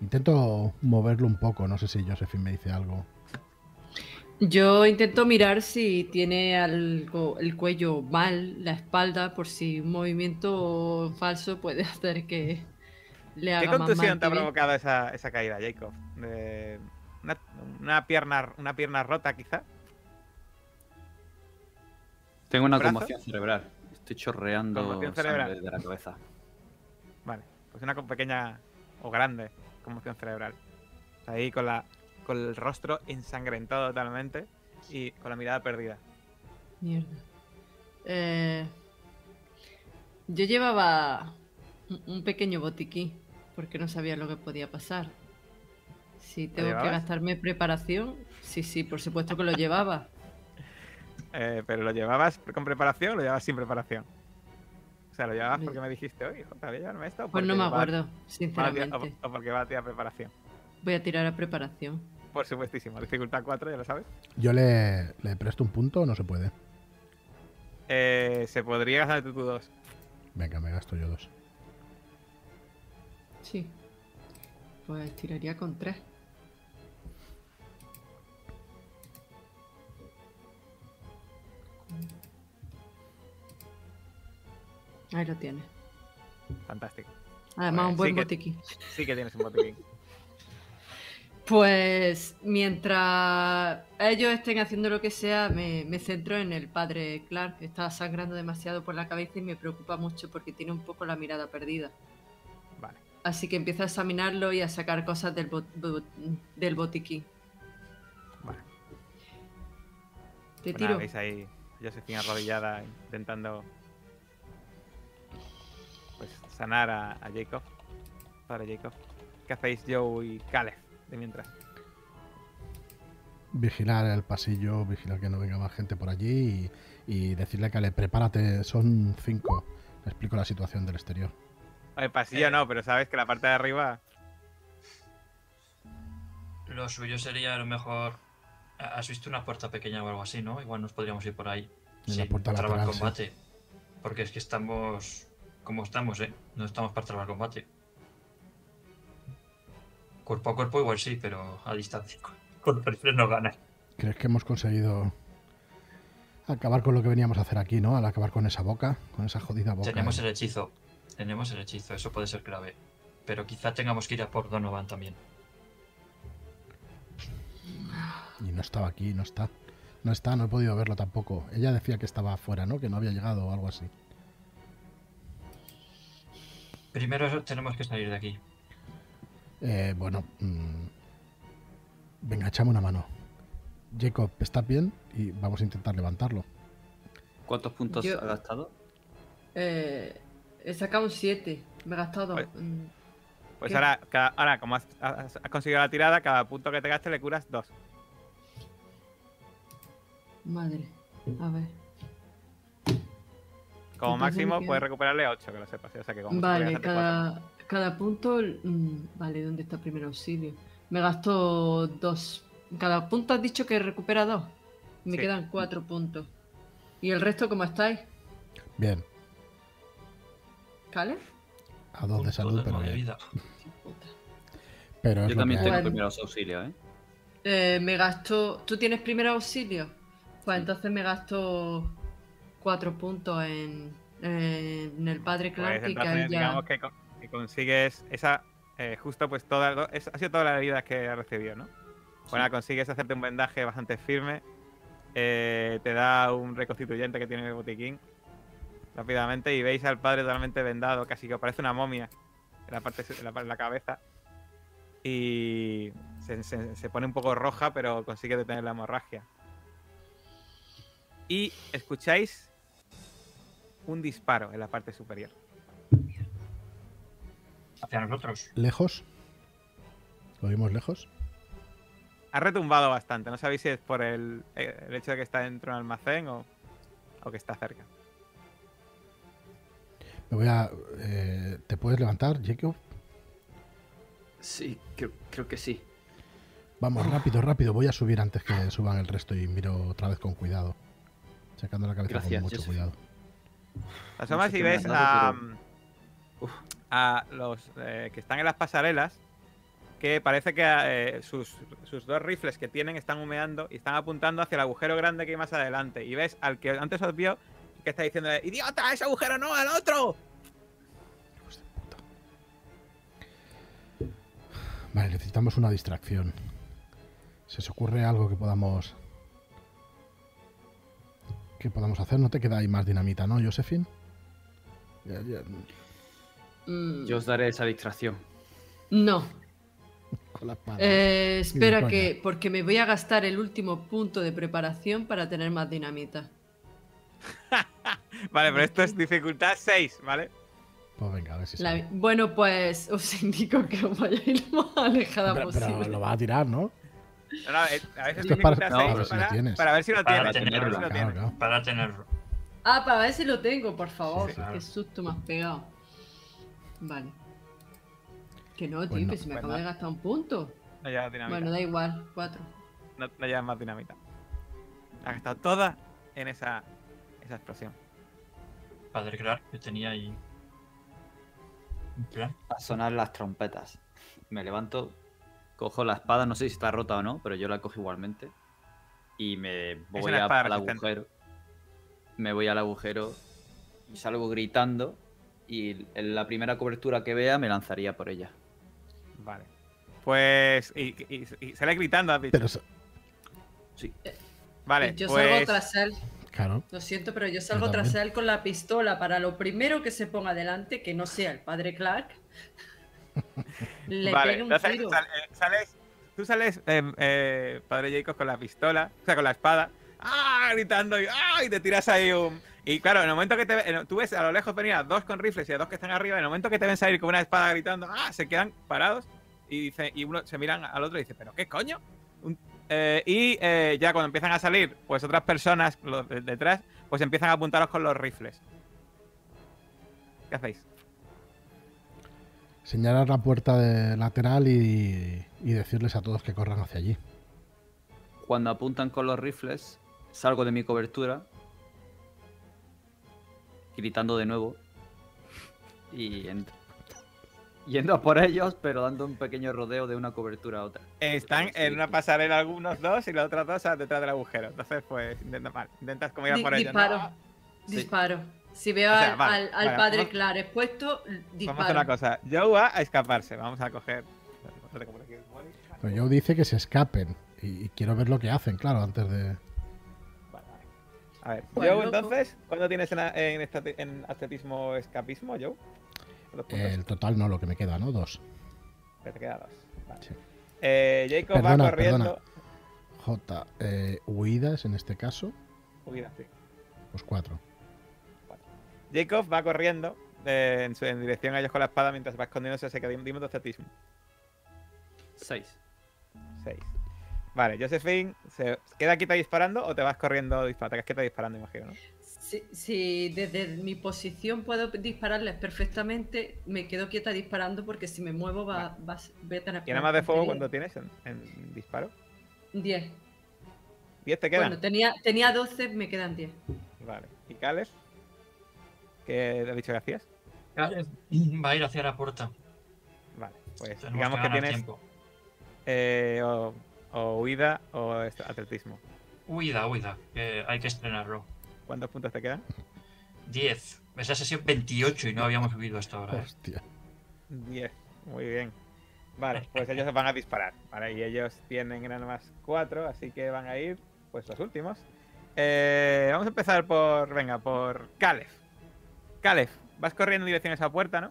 Intento moverlo un poco, no sé si Josephine me dice algo. Yo intento mirar si tiene algo, el cuello mal, la espalda, por si un movimiento falso puede hacer que le haga ¿Qué más contusión te ha provocado esa, esa caída, Jacob? De- una, una pierna, una pierna rota, quizá. Tengo una ¿Brazo? conmoción cerebral. Estoy chorreando cerebral. desde la cabeza. Vale, pues una pequeña o grande conmoción cerebral. Ahí con la con el rostro ensangrentado totalmente y con la mirada perdida. Mierda. Eh, yo llevaba un- pequeño botiquín porque no sabía lo que podía pasar. Si tengo que gastarme preparación, sí, sí, por supuesto que lo llevaba. Eh, pero ¿lo llevabas con preparación o lo llevabas sin preparación? Sea, ¿lo llevabas porque me dijiste, oye, Jota, llevarme esto? Pues no me va- acuerdo, va a tirar- sinceramente. o, o porque va a tirar preparación. Voy a tirar a preparación. Por supuestísimo, dificultad 4, ya lo sabes. Yo le, le presto un punto o no se puede. Eh, se podría gastar tú dos. Venga, me gasto yo dos. Sí. Pues tiraría con tres. Ahí lo tienes. Fantástico. Además, Pues un buen sí que- botiquín. Sí que tienes un botiquín. Pues mientras ellos estén haciendo lo que sea, me, me centro en el padre Clark. Está sangrando demasiado por la cabeza y me preocupa mucho porque tiene un poco la mirada perdida. Vale. Así que empiezo a examinarlo y a sacar cosas del, bot- bot- del botiquín. Vale. Te Pues nada, tiro. veis ahí Josephine arrodillada intentando pues sanar a, a Jacob. Padre Jacob. ¿Qué hacéis Joe y Caleb de mientras? Vigilar el pasillo, vigilar que no venga más gente por allí y, y decirle que le prepárate, son cinco. Le explico la situación del exterior. El pasillo Eh. no, pero sabes que la parte de arriba. Lo suyo sería a lo mejor. ¿Has visto una puerta pequeña o algo así, no? Igual nos podríamos ir por ahí. En la sin puerta sí. combate. Porque es que estamos. Como estamos, ¿eh? No estamos para trabar combate. Cuerpo a cuerpo igual sí, pero a distancia. Con los rifles no ganas. ¿Crees que hemos conseguido acabar con lo que veníamos a hacer aquí, no? Al acabar con esa boca, con esa jodida boca. Tenemos el hechizo. Tenemos el hechizo, eso puede ser clave. Pero quizá tengamos que ir a por Donovan también. Y no estaba aquí, no está. No está, no he podido verlo tampoco. Ella decía que estaba afuera, ¿no? Que no había llegado o algo así. Primero tenemos que salir de aquí. Eh, bueno, mm, venga, échame una mano. Jacob, ¿estás bien? Y vamos a intentar levantarlo. ¿Cuántos puntos Yo- has gastado? Eh, he sacado un 7. Me he gastado dos. Oye. Mm, Pues ahora, cada- ahora, como has, has- has conseguido la tirada, cada punto que te gastes le curas dos. Madre. A ver. Como máximo puedes recuperarle 8, que lo sepas. O sea que como Vale, cada, cada punto. mm, vale, ¿dónde está primer auxilio? Me gasto dos. Cada punto has dicho que recupera dos. Me Sí. quedan cuatro puntos. ¿Y el resto cómo estáis? Bien, ¿Cale? a dos de Punto salud, pero bien. vida. Pero Yo también tengo primeros auxilios, ¿eh? Eh, me gasto. ¿Tú tienes primer auxilio? Pues entonces me gasto cuatro puntos en, en el padre Clark Pues y que entonces, ahí ya. digamos que, con- que consigues esa. eh, justo pues toda. es- ha sido todas las heridas que has recibido, ¿no? Bueno, consigues hacerte un vendaje bastante firme. eh, te da un reconstituyente que tiene el botiquín. Rápidamente. Y veis al padre totalmente vendado, casi que parece una momia. En la parte en la, en la cabeza. Y se, se- se pone un poco roja, pero consigue detener la hemorragia. Y escucháis un disparo en la parte superior. Hacia nosotros. ¿Lejos? ¿Lo oímos lejos? Ha retumbado bastante. No sabéis si es por el, el hecho de que está dentro del almacén o, o que está cerca. Me voy a. eh, ¿Te puedes levantar, Jacob? Sí, creo, creo que sí. Vamos, rápido, rápido. Voy a subir antes que suban el resto y miro otra vez con cuidado. Sacando la cabeza Gracias, con mucho Joseph. cuidado. Te asomas sé y ves a, pero- a los eh, que están en las pasarelas que parece que eh, sus, sus dos rifles que tienen están humeando y están apuntando hacia el agujero grande que hay más adelante. Y ves al que antes os vio que está diciendo, ¡Idiota! ¡Ese agujero no! ¡Al otro! Hijos de puta. Vale, necesitamos una distracción. ¿Se os ocurre algo que podamos. Que podamos hacer? No te queda ahí más dinamita, ¿no, Josephine? Ya- ya- Mm, Yo os daré esa distracción. No. con la espada. Eh, espera que. Porque me voy a gastar el último punto de preparación para tener más dinamita. Vale, pero esto es dificultad 6, ¿vale? Pues venga, a ver si La-. Bueno, pues os indico que os vayáis lo más alejada Pero, pero posible. lo vas a tirar, ¿no? No, no, eh, a veces Esto es para- dificultad no, 6 a ver si lo para, ver si lo Para tienes. para tenerlo, si lo Claro, tienes. claro. Para tenerlo. Ah, para ver si lo tengo, por favor. Sí, claro. Qué susto me has pegado. Vale. Que no, tío, Pues no. que se me Pues acabo no. de gastar un punto. No llevas dinamita. Bueno, da igual, cuatro. no, no llevas más dinamita. Has gastado toda en esa, esa explosión. Padre Clark, que tenía ahí. A sonar las trompetas. Me levanto, cojo la espada, no sé si está rota o no, pero yo la cojo igualmente. Y me voy a- al agujero. Me voy al agujero y salgo gritando. Y en la primera cobertura que vea me lanzaría por ella. Vale. Pues. Y, y, y sale gritando, has dicho. Pero, Sí. Vale, yo pues. salgo tras él. claro. Lo siento, pero yo salgo Yo tras él con la pistola para lo primero que se ponga delante, que no sea el padre Clark. Le vale, pegue un entonces tiro. sal- eh, sales. Tú sales, eh, eh, padre Jacob, con la pistola, o sea, con la espada. ¡Ah! Gritando y, ¡ah! y te tiras ahí un. Y claro, en el momento que te ve- en- tú ves a lo lejos venir a dos con rifles y a dos que están arriba, en el momento que te ven salir con una espada gritando, ¡ah! Se quedan parados y dice, y uno se miran al otro y dice, ¿pero qué coño? Un- eh, y eh, ya cuando empiezan a salir, pues otras personas los de- detrás, pues empiezan a apuntaros con los rifles. ¿Qué hacéis? Señalar la puerta de lateral y, y decirles a todos que corran hacia allí. Cuando apuntan con los rifles, salgo de mi cobertura, gritando de nuevo, y ent- yendo a por ellos, pero dando un pequeño rodeo de una cobertura a otra. Están en una pasarela algunos dos y los otros dos a- detrás del agujero. Entonces, pues, intenta, vale, intentas como ir a Di- por ellos. disparo. ¿no? Sí. Disparo. Si veo O sea, al, vale, al- al vale, padre vamos- Clark expuesto, Vamos a hacer disparo. una cosa. Joe va a escaparse. Vamos a coger. Pero yo dice que se escapen. Y, y quiero ver lo que hacen, claro, antes de. Vale, vale. A ver, Pues, Joe, entonces, ¿cuándo tienes en, en, en atletismo escapismo, Joe? El total no, lo que me queda, ¿no? Dos. Que te queda dos. Vale. Sí. Eh, Jacob va Perdona, corriendo. J. eh, huidas en este caso, Huida, sí. pues cuatro. Jacob va corriendo eh, en, su- en dirección a ellos con la espada mientras va escondiéndose. Se queda dime tu atletismo. Seis. 6. Vale, Josephine, ¿se queda quieta disparando o te vas corriendo disparando? Te quedas quieta disparando, imagino, ¿no? Si, si desde mi posición puedo dispararles perfectamente, me quedo quieta disparando porque si me muevo va, va, voy a tener ¿Tienes más de fuego cuando tienes en, en disparo? 10. ¿10 te quedan? Bueno, tenía, tenía 12, me quedan 10. Vale. ¿Y Caleb? ¿Qué te has dicho que hacías? Va a ir hacia la puerta. Vale, pues Tenemos digamos que, ganar tienes eh, o, o huida o atletismo. Huida, huida. Que hay que estrenarlo. ¿Cuántos puntos te quedan? 10. Esa sesión 28 y no habíamos vivido hasta ahora. ¿eh? Hostia. 10. Muy bien. Vale, pues ellos van a disparar. Vale, y ellos tienen nada más 4, así que van a ir, pues los últimos. Eh, vamos a empezar por, venga, por Calef. Calef, vas corriendo en dirección a esa puerta, ¿no?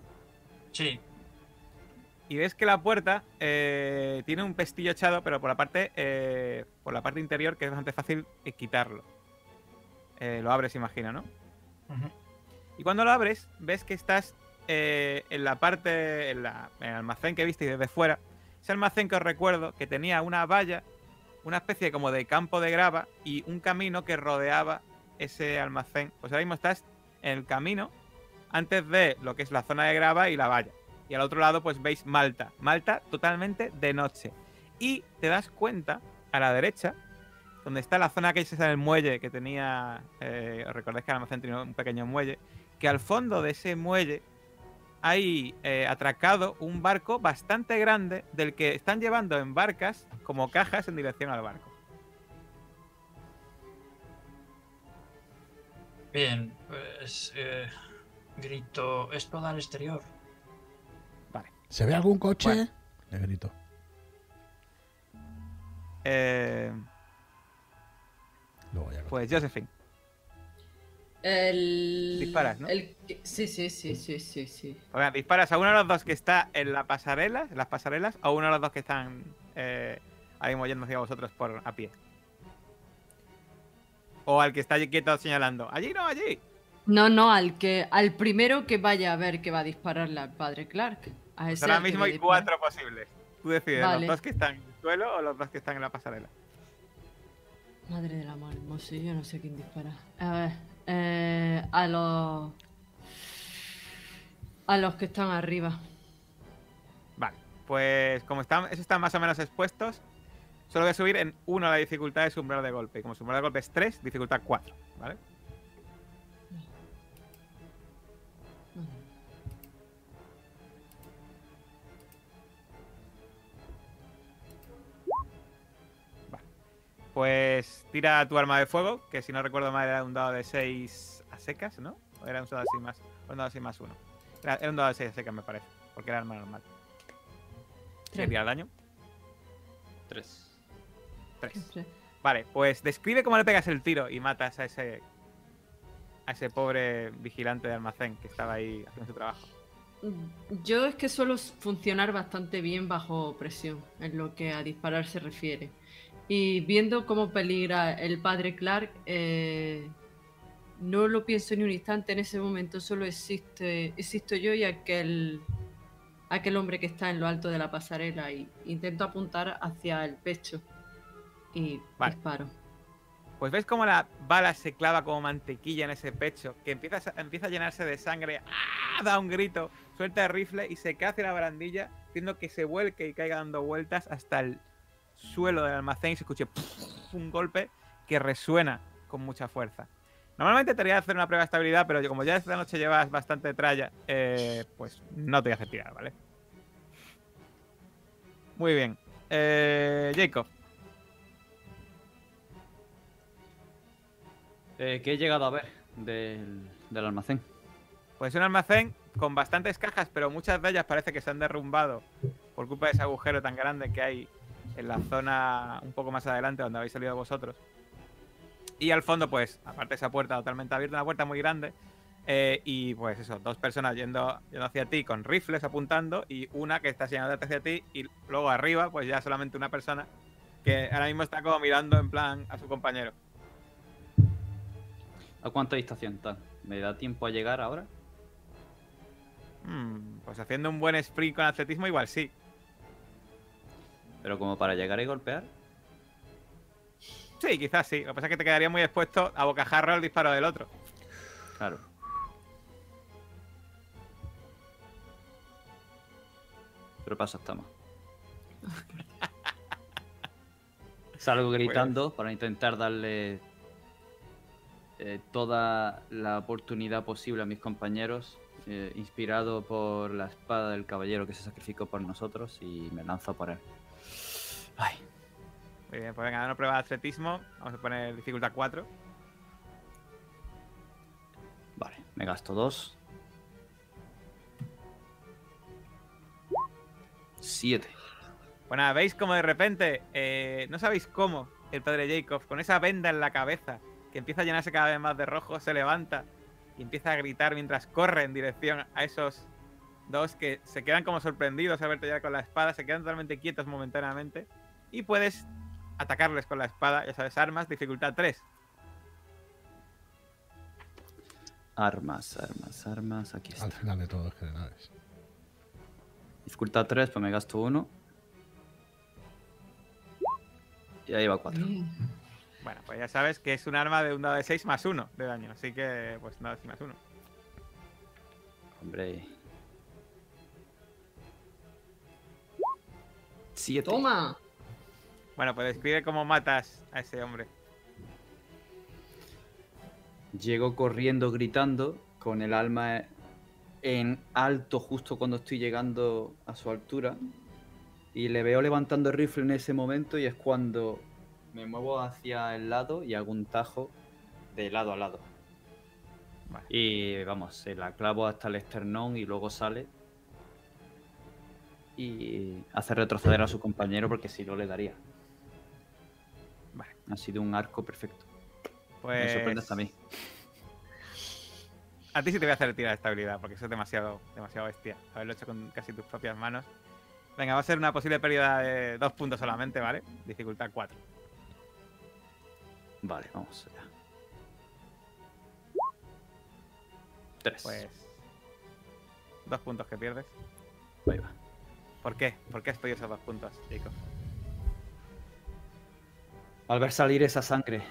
Sí. y ves que la puerta eh, tiene un pestillo echado, pero por la parte eh, por la parte interior, que es bastante fácil eh, quitarlo. Eh, lo abres, imagino, ¿no? Y cuando lo abres, ves que estás eh, en la parte, en, la- en el almacén que viste desde fuera. Ese almacén que os recuerdo que tenía una valla, una especie como de campo de grava y un camino que rodeaba ese almacén. Pues ahora mismo estás en el camino antes de lo que es la zona de grava y la valla. Y al otro lado, pues veis Malta. Malta totalmente de noche. Y te das cuenta, a la derecha, donde está la zona que es el muelle que tenía. Eh, os recordáis que el almacén tenía un pequeño muelle. Que al fondo de ese muelle hay eh, atracado un barco bastante grande del que están llevando en barcas como cajas en dirección al barco. Bien, pues eh, grito, esto da al exterior. ¿Se ve algún coche? Bueno. Le grito. Eh, Luego ya. pues Josephine. El... Disparas, ¿no? el Sí, sí, sí, sí, sí, sí. O sea, disparas a uno de los dos que está en la pasarela, en las pasarelas, o a uno de los dos que están eh, ahí moviendo hacia vosotros por a pie. O al que está quieto señalando. Allí no, allí. No, no, al que al primero que vaya a ver que va a dispararle al padre Clark. A Pues ahora mismo hay dispara. cuatro posibles. Tú decides, Vale. los dos que están en el suelo o los dos que están en la pasarela. Madre del amor hermoso, yo no sé quién dispara. A ver, eh, a los. A los que están arriba. Vale, pues como están, esos están más o menos expuestos, solo voy a subir en uno la dificultad de su umbral de golpe. Y como su umbral de golpe es 3, dificultad 4, ¿vale? Pues tira tu arma de fuego, que si no recuerdo mal era un dado de 6 a secas, ¿no? O era un dado así más, un dado así más 1. Era, era un dado de 6 a secas, me parece, porque era arma normal. ¿Qué Tres. tira el daño? Tres. 3. Tres. Vale, pues describe cómo le pegas el tiro y matas a ese a ese pobre vigilante de almacén que estaba ahí haciendo su trabajo. Yo es que suelo funcionar bastante bien bajo presión, en lo que a disparar se refiere. Y viendo cómo peligra el padre Clark, eh, no lo pienso ni un instante. En ese momento solo existe, existo yo y aquel, aquel hombre que está en lo alto de la pasarela. Y intento apuntar hacia el pecho. Y Vale. disparo. Pues ves cómo la bala se clava como mantequilla en ese pecho, que empieza a, empieza a llenarse de sangre, ¡ah! da un grito, suelta el rifle y se cae hacia la barandilla, haciendo que se vuelque y caiga dando vueltas hasta el suelo del almacén y se escuche un golpe que resuena con mucha fuerza. Normalmente te haría hacer una prueba de estabilidad, pero como ya esta noche llevas bastante tralla, eh, pues no te voy a hacer tirar, ¿vale? Muy bien. Eh, Jacob, Eh, ¿Qué he llegado a ver del, del almacén? Pues un almacén con bastantes cajas, pero muchas de ellas parece que se han derrumbado por culpa de ese agujero tan grande que hay en la zona un poco más adelante donde habéis salido vosotros. Y al fondo, pues, aparte de esa puerta totalmente abierta, una puerta muy grande. eh, y pues eso, dos personas yendo, yendo hacia ti con rifles apuntando y una que está señalando hacia ti y luego arriba, pues ya solamente una persona que ahora mismo está como mirando en plan a su compañero. ¿A cuánta distancia está? ¿Me da tiempo a llegar ahora? Hmm, pues haciendo un buen sprint con atletismo igual sí. Pero como para llegar y golpear. Sí, quizás sí. Lo que pasa es que te quedaría muy expuesto a bocajarro al disparo del otro. Claro. Pero pasa estamos. Salgo gritando para intentar darle eh, toda la oportunidad posible a mis compañeros, eh, inspirado por la espada del caballero que se sacrificó por nosotros y me lanzo por él. Ay, Muy bien, pues venga, una prueba de atletismo. Vamos a poner dificultad 4. vale, me gasto dos. Siete. Bueno, veis como de repente, eh, no sabéis cómo, el padre Jacob, con esa venda en la cabeza, que empieza a llenarse cada vez más de rojo, se levanta y empieza a gritar mientras corre en dirección a esos dos que se quedan como sorprendidos al verte ya con la espada, se quedan totalmente quietos momentáneamente. Y puedes atacarles con la espada, ya sabes, armas, dificultad 3. Armas, armas, armas. Aquí está. Al final de todo es generales. Dificultad 3, pues me gasto uno. Y ahí va 4. Bueno, pues ya sabes que es un arma de un dado de 6 más 1 de daño, así que pues un dado de 6 más 1. Hombre. 7. Toma. Bueno, pues describe cómo matas a ese hombre. Llego corriendo gritando con el alma en alto justo cuando estoy llegando a su altura. Y le veo levantando el rifle en ese momento y es cuando me muevo hacia el lado y hago un tajo de lado a lado. Vale. Y vamos, se la clavo hasta el esternón y luego sale. Y hace retroceder a su compañero porque si no le daría. Ha sido un arco perfecto. Pues Me sorprende hasta a mí. A ti sí te voy a hacer tirar de estabilidad, porque eso es demasiado, demasiado bestia. Haberlo hecho con casi tus propias manos. Venga, va a ser una posible pérdida de dos puntos solamente, ¿vale? Dificultad 4. Vale, vamos allá. Tres. Pues. Dos puntos que pierdes. Ahí va. ¿Por qué? ¿Por qué has perdido esos dos puntos, chicos? Al ver salir esa sangre,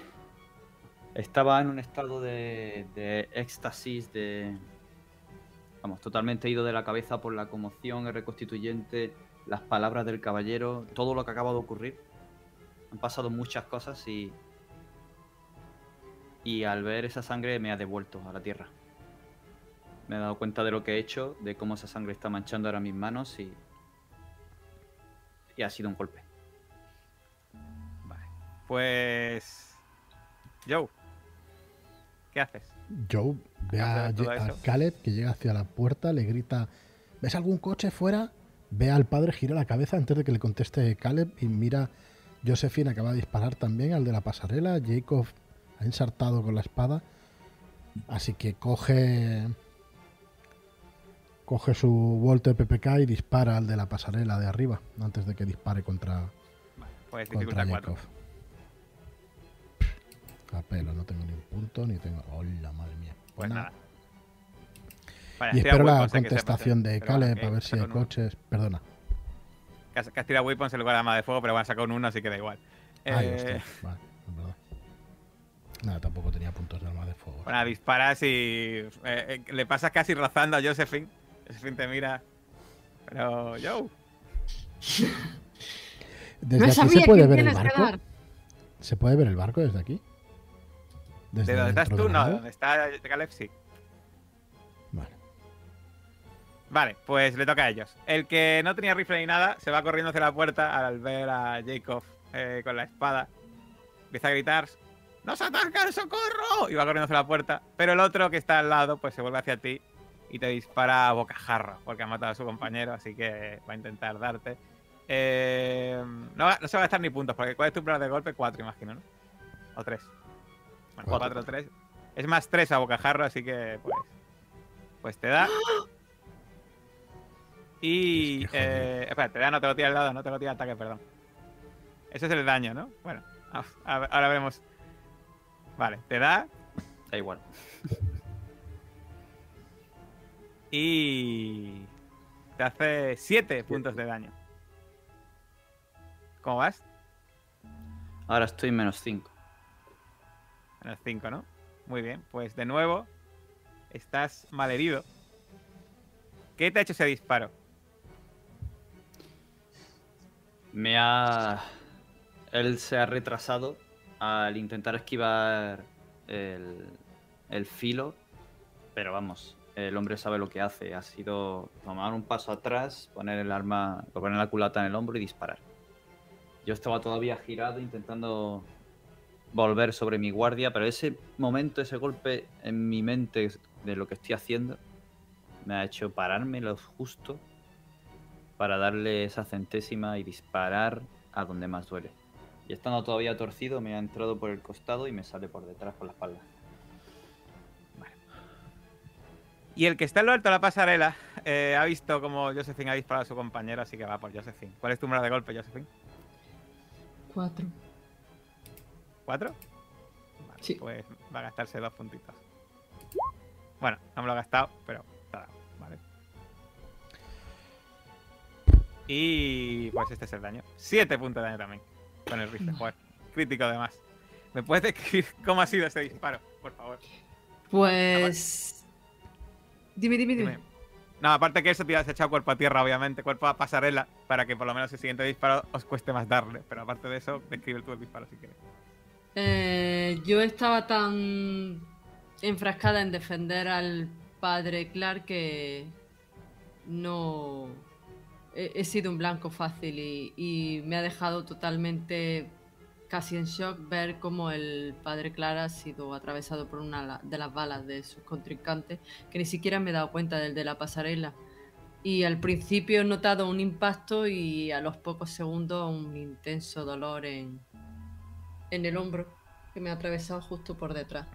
estaba en un estado de, de éxtasis, de. Vamos, totalmente ido de la cabeza por la conmoción, el reconstituyente, las palabras del caballero, todo lo que acaba de ocurrir. Han pasado muchas cosas y. Y al ver esa sangre me ha devuelto a la tierra. Me he dado cuenta de lo que he hecho, de cómo esa sangre está manchando ahora mis manos y. Y ha sido un golpe. Pues. Joe. ¿Qué haces? Joe ve a. Caleb que llega hacia la puerta, le grita: ¿Ves algún coche fuera? Ve al padre, gira la cabeza antes de que le conteste Caleb y mira. Josephine acaba de disparar también al de la pasarela. Jacob ha ensartado con la espada. Así que coge. Coge su Walter PPK y dispara al de la pasarela de arriba. Antes de que dispare contra, Vale. Pues contra 4. A pelo, no tengo ni un punto, ni tengo. ¡Hola, madre mía! Pues Nada. nada. Vaya, Y espero la contestación de Caleb que a ver si hay un coches. Perdona. Que has, tirado weapons en lugar de arma de fuego, pero bueno, sacado un 1, así que da igual. Ay, Eh, hostia, vale, es verdad. Nada, tampoco tenía puntos de arma de fuego. Bueno, disparas y eh, eh, le pasas casi rozando a Josephine. Josephine te mira. Pero, Joe, Desde No aquí sabía se puede ver el barco. ¿Se puede ver el barco desde aquí? ¿Desde ¿de dónde estás tú? No? ¿dónde está? Sí. Vale. Vale, pues le toca a ellos. El que no tenía rifle ni nada se va corriendo hacia la puerta al ver a Jacob eh, con la espada. Empieza a gritar: ¡Nos atacan, socorro! Y va corriendo hacia la puerta. Pero el otro que está al lado, pues se vuelve hacia ti y te dispara a bocajarro porque ha matado a su compañero, así que va a intentar darte. Eh, no, no se va a gastar ni puntos, porque ¿cuál es tu plan de golpe? 4, imagino, ¿no? O 3. Bueno, Cuatro. 4 3. Es más 3 a bocajarro, así que pues. Pues te da. Y. Es que jodido. Eh, espera, te da, no te lo tira el dado, no te lo tira el ataque, perdón. Ese es el daño, ¿no? Bueno, a- a- ahora vemos. Vale, te da Da igual. y. Te hace 7 puntos de daño. ¿Cómo vas? Ahora estoy en menos 5. En el 5, ¿no? Muy bien, pues de nuevo. Estás malherido. ¿Qué te ha hecho ese disparo? Me ha. Él se ha retrasado al intentar esquivar el, el filo. Pero vamos, el hombre sabe lo que hace. Ha sido tomar un paso atrás, poner el arma, poner la culata en el hombro y disparar. Yo estaba todavía girado intentando volver sobre mi guardia, pero ese momento, ese golpe en mi mente de lo que estoy haciendo, me ha hecho pararme lo justo para darle esa centésima y disparar a donde más duele. Y estando todavía torcido, me ha entrado por el costado y me sale por detrás por la espalda. Y el que está en lo alto de la pasarela eh, ha visto como Josephine ha disparado a su compañero, así que va por Josephine. ¿Cuál es tu número de golpe, Josephine? Cuatro. ¿Cuatro? Vale, Sí. Pues va a gastarse dos puntitos. Bueno, no me lo he gastado, pero está dado, vale. Y pues este es el daño. Siete puntos de daño también. Con el rifle, joder. Crítico además. ¿Me puedes describir cómo ha sido ese disparo, por favor? Pues. Dime, dime, dime. Dime. No, aparte que eso te has echado cuerpo a tierra, obviamente, cuerpo a pasarela, para que por lo menos el siguiente disparo os cueste más darle. Pero aparte de eso, describe tú el disparo si quieres. Eh, yo estaba tan enfrascada en defender al padre Clark que no he, sido un blanco fácil y, y me ha dejado totalmente casi en shock ver cómo el padre Clark ha sido atravesado por una de las balas de sus contrincantes que ni siquiera me he dado cuenta del de la pasarela. Y al principio he notado un impacto y a los pocos segundos un intenso dolor en, en el hombro que me ha atravesado justo por detrás.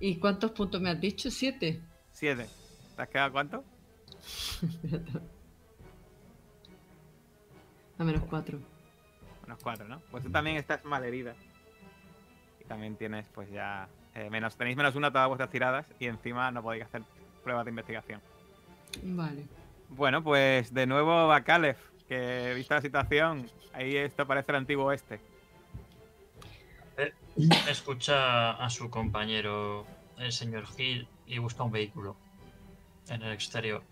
¿Y cuántos puntos me has dicho? ¿Siete? Siete. ¿Te has quedado cuánto? A menos cuatro. Unos cuatro, ¿no? Pues tú también estás mal herida. Y también tienes, pues ya. eh, menos, tenéis menos una a todas vuestras tiradas y encima no podéis hacer pruebas de investigación. Vale. Bueno, pues de nuevo va Caleb, que vista la situación, ahí esto parece el antiguo oeste. Escucha a su compañero, el señor Hill, y busca un vehículo en el exterior.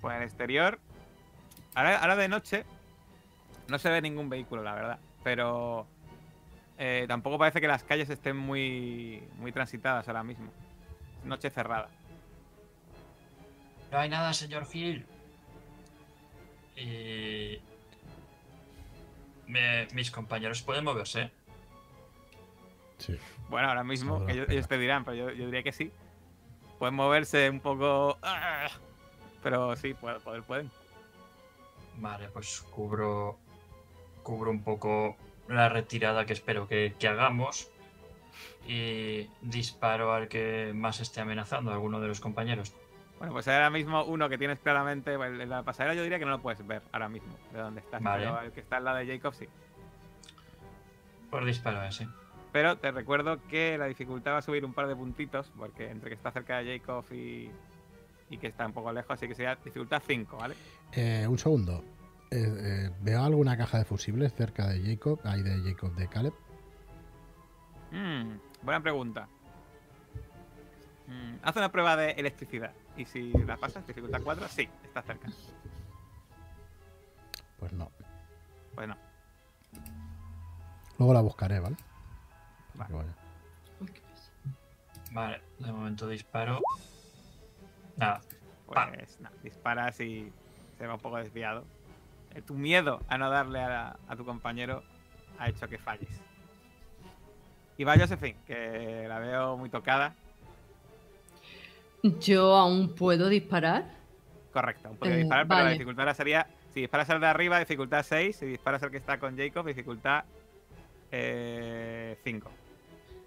Pues en el exterior. Ahora, ahora de noche no se ve ningún vehículo, la verdad. Pero eh, tampoco parece que las calles estén muy, muy transitadas ahora mismo. Noche cerrada. No hay nada, señor Hill. Y... Me- mis compañeros pueden moverse. Sí. Bueno, ahora mismo, Ahora, ellos, ellos te dirán, pero yo, yo diría que sí. Pueden moverse un poco. ¡ah! Pero sí, poder, poder pueden. Vale, pues cubro, cubro un poco la retirada que espero que, que hagamos y disparo al que más esté amenazando, a alguno de los compañeros. Bueno, pues ahora mismo uno que tienes claramente. bueno, En la pasarela yo diría que no lo puedes ver ahora mismo, de dónde estás. Vale. Pero el que está al lado de Jacob sí. Por disparo a ese. Pero te recuerdo que la dificultad va a subir un par de puntitos, porque entre que está cerca de Jacob y, y que está un poco lejos, así que sería dificultad 5, ¿vale? Eh, un segundo. Eh, eh, ¿Veo alguna caja de fusibles cerca de Jacob? Ahí de Jacob de Caleb. Mm, buena pregunta. Mm, haz una prueba de electricidad. Y si la pasas, dificultad 4, sí, está cerca. Pues no. Pues no. Luego la buscaré, ¿vale? Vale. Vale, de momento disparo. Nada, Pues nada, disparas y se va un poco desviado. Eh, Tu miedo a no darle a, a tu compañero ha hecho que falles. Y va Josephine, que la veo muy tocada. ¿Yo aún puedo disparar? Correcto, un poquito Eh, disparar, pero la vale. dificultad ahora sería. Si disparas al de arriba, dificultad 6. Si disparas al que está con Jacob, dificultad 5.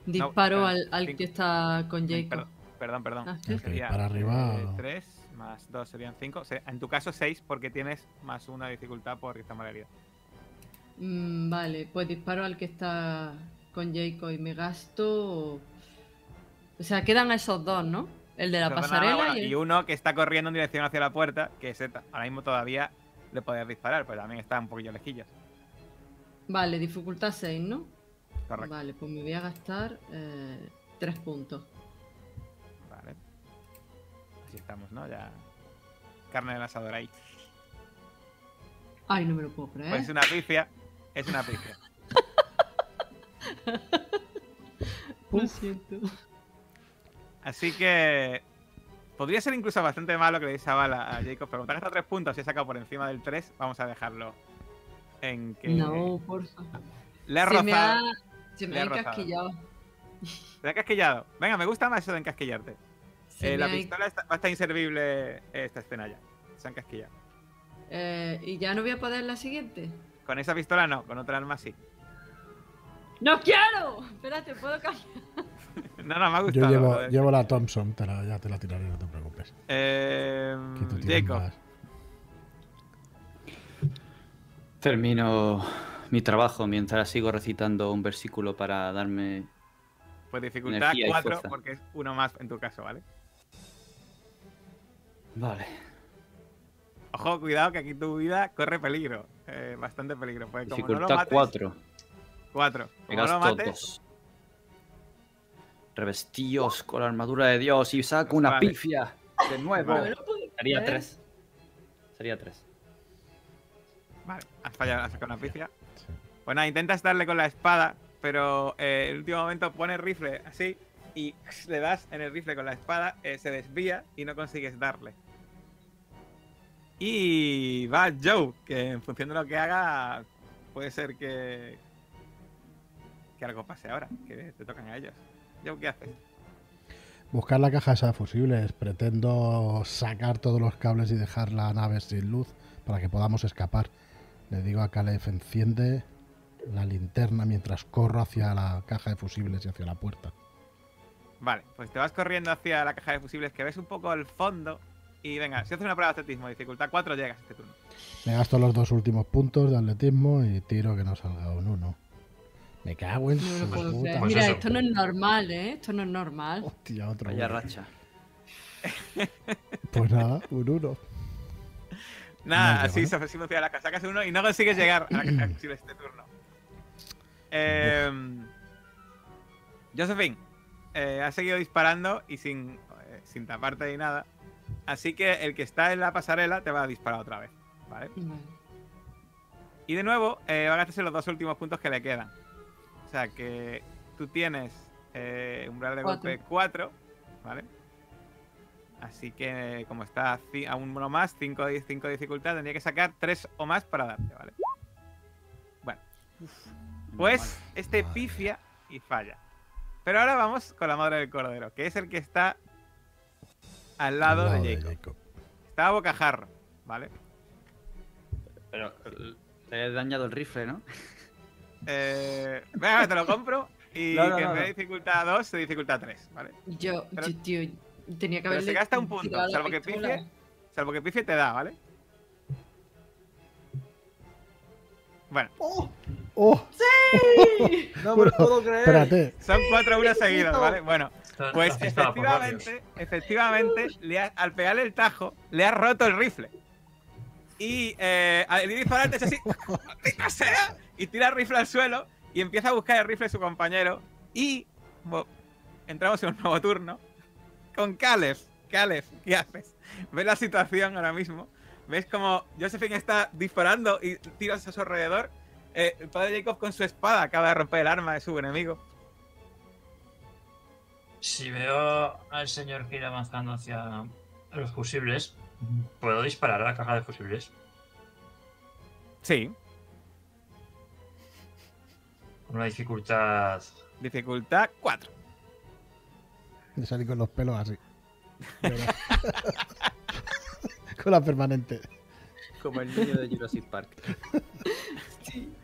Disparo eh, al, al que está con Jacob. Perdón, perdón. perdón. Ah, sí. Que dispara arriba. 3 más 2 serían 5. En tu caso 6 porque tienes más una dificultad porque está mal herida. Mm, vale, pues disparo al que está con Jacob y me gasto. O sea, quedan esos dos, ¿no? El de la Perdona, pasarela bueno, y, el- y uno que está corriendo en dirección hacia la puerta, que ta- ahora mismo todavía le podías disparar, pero también está un poquillo lejillos. Vale, dificultad 6, ¿no? Correcto. Vale, pues me voy a gastar 3 puntos. Vale. Así estamos, ¿no? Ya. Carne del asador ahí. Ay, no me lo puedo creer. Pues es una pifia. Es una pifia. Lo siento. Así que. Podría ser incluso bastante malo que le diese esa bala a Jacob, pero como te has gastado 3 puntos y he sacado por encima del 3, vamos a dejarlo en que. No, porfa. Le ha, rozado. Se me ha encasquillado. Te ha casquillado. Venga, me gusta más eso de encasquillarte. Se Eh, la pistola está- va a estar inservible esta escena ya. Se han casquillado. Eh, ¿Y ya no voy a poder la siguiente? Con esa pistola no, con otra arma sí. ¡No quiero! Espérate, puedo cambiar. No, no, me ha Yo gustado. llevo, de- llevo la Thompson, te la, ya te la tiraré, no te preocupes. Eh, Que tú tienes Jacob, más. Termino mi trabajo mientras sigo recitando un versículo para darme. pues dificultad Energía y 4 fuerza. porque es uno más en tu caso, ¿vale? Vale. Ojo, cuidado que aquí tu vida corre peligro. eh, bastante peligro. Pues como Dificultad mates, 4. 4. Me Como no lo gasto mates, 2. Revestíos con la armadura de Dios y saco una Vale. pifia. De nuevo. Vale. Sería creer. 3. Sería 3. Vale, has fallado, has sacado una pifia. Pues nada, intentas darle con la espada, pero eh, en el último momento pone rifle así y le das en el rifle con la espada, eh, se desvía y no consigues darle. Y va Joe, que en función de lo que haga, puede ser que, que algo pase ahora, que te tocan a ellos. Joe, ¿qué haces? Buscar la caja esa de fusibles. Pretendo sacar todos los cables y dejar la nave sin luz para que podamos escapar. Le digo a Caleb, enciende la linterna mientras corro hacia la caja de fusibles y hacia la puerta. Vale, pues te vas corriendo hacia la caja de fusibles que ves un poco el fondo. Y venga, si haces una prueba de atletismo, dificultad 4, llegas este turno. Me gasto los dos últimos puntos de atletismo y tiro que no salga un 1. Me cago en No su puta. Pues Mira, eso. esto no es normal, ¿eh? Esto no es normal. Hostia, otro Vaya racha. Pues nada, un 1. Nada, No, así se así funciona la casa. Sacas uno y no consigues llegar a la caja de fusibles este turno. Eh, Josephine, eh, has seguido disparando y sin, eh, sin taparte ni nada. Así que el que está en la pasarela te va a disparar otra vez. ¿Vale? Vale. Y de nuevo, eh, va a gastarse los dos últimos puntos que le quedan. O sea que tú tienes eh, umbral de Cuatro. golpe 4, ¿vale? Así que como está a uno más, 5 de, dificultad, tendría que sacar 3 o más para darte, ¿vale? Bueno, pues este Madre pifia y falla. Pero ahora vamos con la madre del cordero, que es el que está al lado, de Jacob. Está a bocajarro, ¿vale? Pero le he dañado el rifle, ¿no? Eh, venga, te lo compro y No, no, que no, en vez de no. dificultad 2 se dificultad 3, ¿vale? Yo, Pero- yo, tío, tenía que pero haberle se gasta un punto, salvo que pifie. Salvo que pifie te da, ¿vale? Bueno, ¡Oh! No me lo puedo creer. Espérate. son 4 unos seguidos, ¿vale? Bueno, pues efectivamente, efectivamente, le ha- al pegarle el tajo, le ha roto el rifle. Y eh, al ir dispararte es así, ¡maldita sea! Y tira el rifle al suelo y empieza a buscar el rifle de su compañero. Y bo- entramos en un nuevo turno con Caleb. Caleb, ¿qué haces? ¿Ves la situación ahora mismo? ¿Ves como Josephine está disparando y tiras a su alrededor? Eh, el padre Jacob con su espada acaba de romper el arma de su enemigo. Si veo al señor que irá avanzando hacia los fusibles, ¿puedo disparar a la caja de fusibles? Sí, Con una dificultad. dificultad 4. Le salí con los pelos así. Con la permanente. Como el niño de Jurassic Park.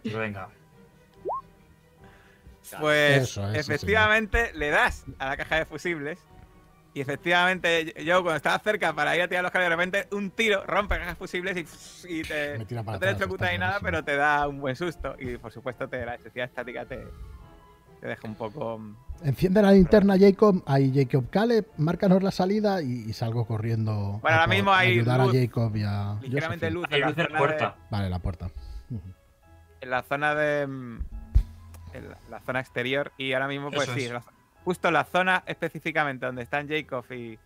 Venga. Pues Eso, eso, efectivamente le das a la caja de fusibles. Y efectivamente, yo cuando estaba cerca para ir a tirar los cables, de repente un tiro rompe la caja de fusibles y, y te, Me tira para no te electrocuta ni nada, pero te da un buen susto. Y por supuesto, te, la electricidad estática te, te deja un poco. mm, Enciende la linterna, Jacob. Ahí, Jacob Caleb, márcanos la salida y, y salgo corriendo. Bueno, ahora mismo hay ayudar luz, a Jacob y a. ligeramente Josephine. luz Hay la, luz en la zona puerta. Vale, la puerta. En la zona de. mm, en la, la zona exterior. Y ahora mismo, pues Eso sí, la- justo la zona específicamente donde están Jacob y,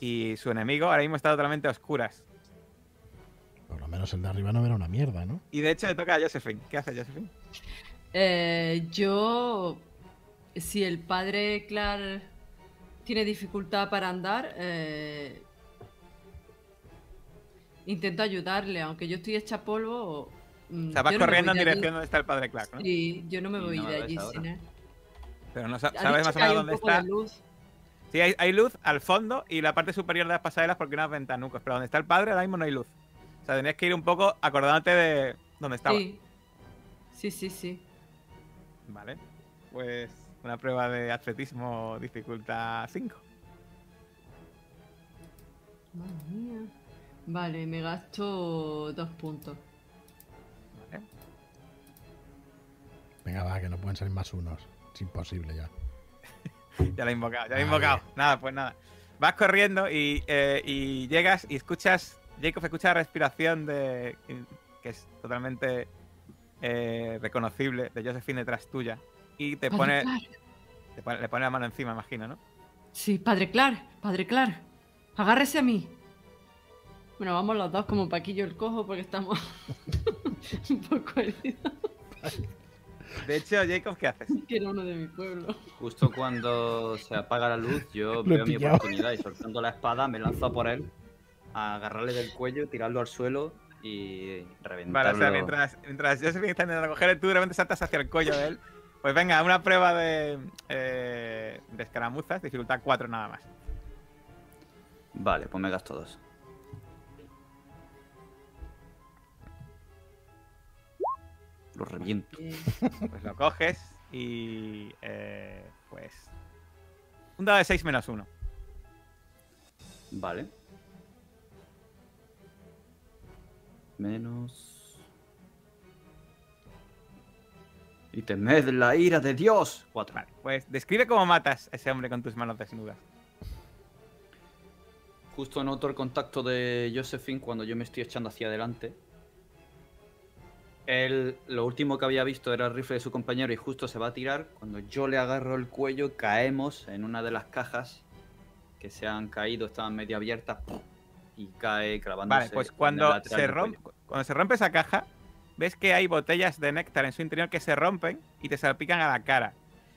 y su enemigo, ahora mismo está totalmente a oscuras. Por lo menos el de arriba no era una mierda, ¿no? Y de hecho le toca a Josephine. ¿Qué hace Josephine? Eh, yo, si el padre Clar tiene dificultad para andar, eh, intento ayudarle, aunque yo estoy hecha polvo. Mm, O sea, vas no corriendo en dirección donde está el padre Clark, ¿no? Sí, yo no me voy no de allí ahora. sin él. Pero no sabes más o hay menos dónde está. luz. Sí, hay, hay luz al fondo y la parte superior de las pasarelas porque unas ventanucos. Pero donde está el padre ahora mismo no hay luz. O sea, tenías que ir un poco acordándote de dónde estaba. Sí. Sí, sí, sí. Vale. Pues una prueba de atletismo dificultad 5. Madre mía. Vale, me gasto dos puntos. Venga, va, que no pueden ser más unos. Es imposible ya. Ya lo he invocado, ya lo he invocado. Nada, pues nada. Vas corriendo y, eh, y llegas y escuchas. Jacob escucha la respiración de. que es totalmente eh, reconocible de Josephine detrás tuya. Y te pone, Padre Clark. te pone- Le pone la mano encima, imagino, ¿no? Sí, padre Clark, padre Clark. Agárrese a mí. Bueno, vamos los dos como Paquillo el cojo porque estamos un poco heridos. De hecho, Jacob, ¿qué haces? Que era uno de mi pueblo. Justo cuando se apaga la luz, yo veo mi oportunidad y soltando la espada me lanzo a por él, a agarrarle del cuello, tirarlo al suelo y Vale, reventarlo. o sea, mientras, mientras Josephine está intentando coger, tú de repente saltas hacia el cuello de él. Pues venga, una prueba de, eh, de escaramuzas, dificultad 4 nada más. Vale, pues me gasto dos. Lo reviento. Pues lo coges y. eh, pues. Un dado de 6 menos 1. Vale. Menos. Y temed la ira de Dios. Cuatro. Vale, pues describe cómo matas a ese hombre con tus manos desnudas. Justo noto el contacto de Josephine cuando yo me estoy echando hacia adelante. Él, lo último que había visto era el rifle de su compañero y justo se va a tirar. Cuando yo le agarro el cuello, caemos en una de las cajas que se han caído, estaban medio abiertas y cae clavándose. Vale, pues cuando se, rompe, cuando se rompe esa caja, ves que hay botellas de néctar en su interior que se rompen y te salpican a la cara.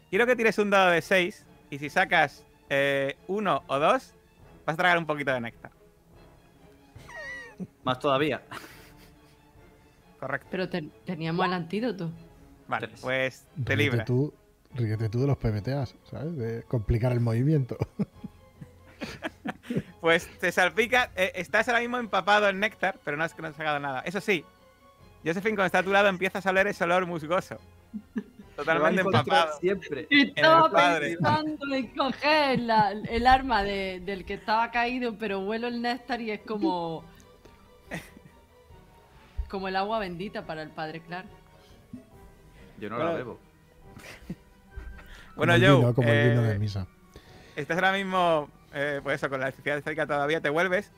Quiero que tires un dado de 6 y si sacas eh, uno o dos, vas a tragar un poquito de néctar. Más todavía. Correcto. pero ten- teníamos el antídoto. Vale, pues te Ríete libras. tú, ríete tú de los PBTAs, ¿sabes? De complicar el movimiento. Pues te salpica. eh, estás ahora mismo empapado en néctar, pero no has, no has sacado nada. Eso sí, Josephine, cuando está a tu lado, empiezas a oler ese olor musgoso. Totalmente empapado. Siempre. Estaba pensando en coger la- el arma de- del que estaba caído, pero huelo el néctar y es como. Como el agua bendita para el padre Clark. Yo no Bueno, la bebo. Bueno, el Joe, como el vino de eh, misa. estás ahora mismo, eh, pues eso, con la electricidad cerca todavía, te vuelves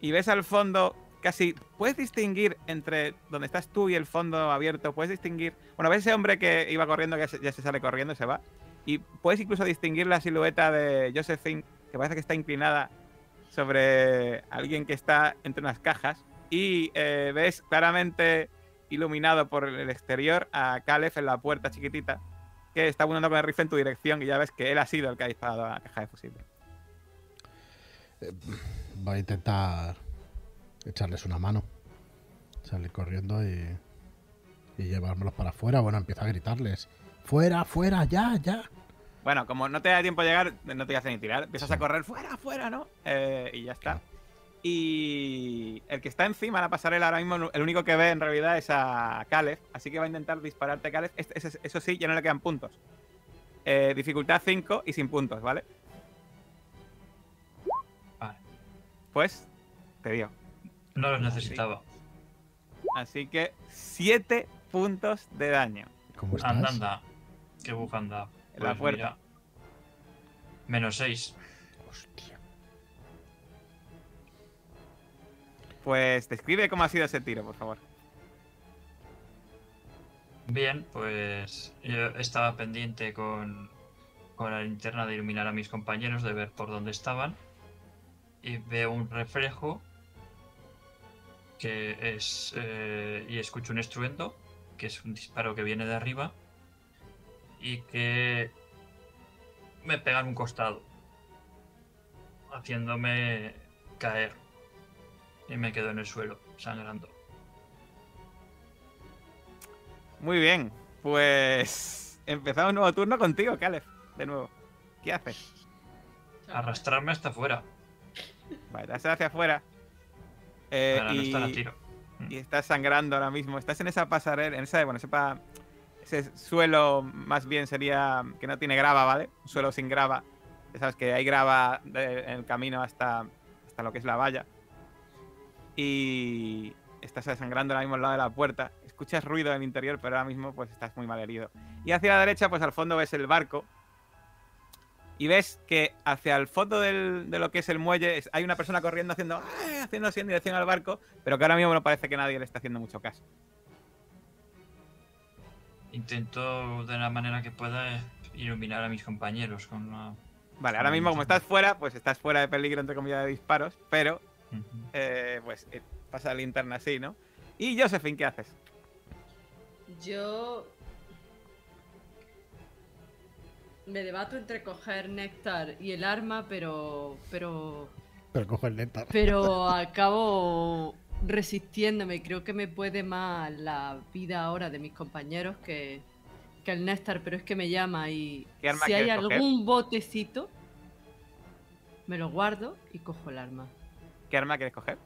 y ves al fondo casi. Puedes distinguir entre donde estás tú y el fondo abierto, puedes distinguir. Bueno, ves ese hombre que iba corriendo, que ya se, ya se sale corriendo, se va. Y puedes incluso distinguir la silueta de Josephine, que parece que está inclinada sobre alguien que está entre unas cajas. Y eh, ves claramente iluminado por el exterior a Caleb en la puerta chiquitita, que está apuntando con el rifle en tu dirección y ya ves que él ha sido el que ha disparado a la caja de fusible. Voy a intentar echarles una mano. Salir corriendo y, y llevármelos para afuera. Bueno, empieza a gritarles. ¡Fuera, fuera, ya, ya! Bueno, como no te da tiempo a llegar, no te hace ni tirar. Empiezas Sí. a correr fuera, fuera, ¿no? Eh, y ya está. Y el que está encima de la pasarela ahora mismo, el único que ve en realidad es a Caleb. Así que va a intentar dispararte a Caleb. Este- ese- eso sí, ya no le quedan puntos. Eh, dificultad 5 y sin puntos, ¿vale? Vale. Pues te dio. No los necesitaba. Así que 7 puntos de daño. ¿Cómo estás? Anda, anda. Qué bufanda. En la Pues puerta. mira, Menos 6. Pues describe cómo ha sido ese tiro, por favor. Bien, pues yo estaba pendiente con, con la linterna de iluminar a mis compañeros, de ver por dónde estaban. Y veo un reflejo que es. eh, y escucho un estruendo, que es un disparo que viene de arriba. Y que me pega en un costado, haciéndome caer. Y me quedo en el suelo, sangrando. Muy bien, pues empezamos un nuevo turno contigo, Caleb. De nuevo. ¿Qué haces? Arrastrarme hasta afuera. Vale, te hacia afuera. Eh, para no estar a y, tiro. y estás sangrando ahora mismo. Estás en esa pasarela, en esa, bueno, esa, ese suelo más bien sería que no tiene grava, ¿vale? Un suelo sin grava. Ya sabes que hay grava de- en el camino hasta, hasta lo que es la valla. Y estás desangrando ahora mismo al lado de la puerta. Escuchas ruido en el interior, pero ahora mismo pues estás muy mal herido. Y hacia la derecha, pues al fondo ves el barco. Y ves que hacia el fondo del- de lo que es el muelle hay una persona corriendo haciendo, "Ay", haciendo así en dirección al barco, pero que ahora mismo no parece que nadie le está haciendo mucho caso. Intento de la manera que pueda iluminar a mis compañeros con una... Vale, ahora mismo como estás fuera, pues estás fuera de peligro entre comillas de disparos, pero Eh, pues eh, pasa la linterna así, ¿no? Y Josephine, ¿qué haces? Yo me debato entre coger néctar y el arma, pero pero Pero cojo el néctar. pero acabo resistiéndome. Creo que me puede más la vida ahora de mis compañeros que, que el néctar, pero es que me llama y ¿Qué arma si hay coger? algún botecito me lo guardo y cojo el arma. ¿Qué arma quieres coger?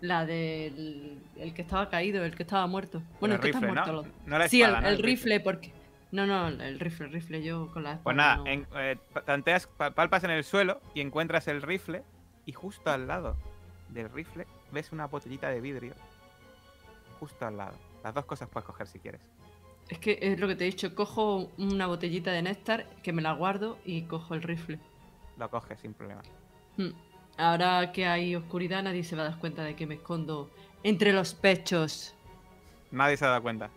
La del el que estaba caído, el que estaba muerto. Bueno, el, El que está muerto. ¿no? No sí, el, espada, ¿no? el El rifle, porque. No, no, el rifle, el rifle, yo con la espada. Pues nada, no. en- eh, tanteas, pa- palpas en el suelo y encuentras el rifle y justo al lado del rifle ves una botellita de vidrio. Justo al lado. Las dos cosas puedes coger si quieres. Es que es lo que te he dicho, cojo una botellita de néctar que me la guardo y cojo el rifle. Lo coges sin problema. Hmm. Ahora que hay oscuridad, nadie se va a dar cuenta de que me escondo entre los pechos. Nadie se ha dado cuenta.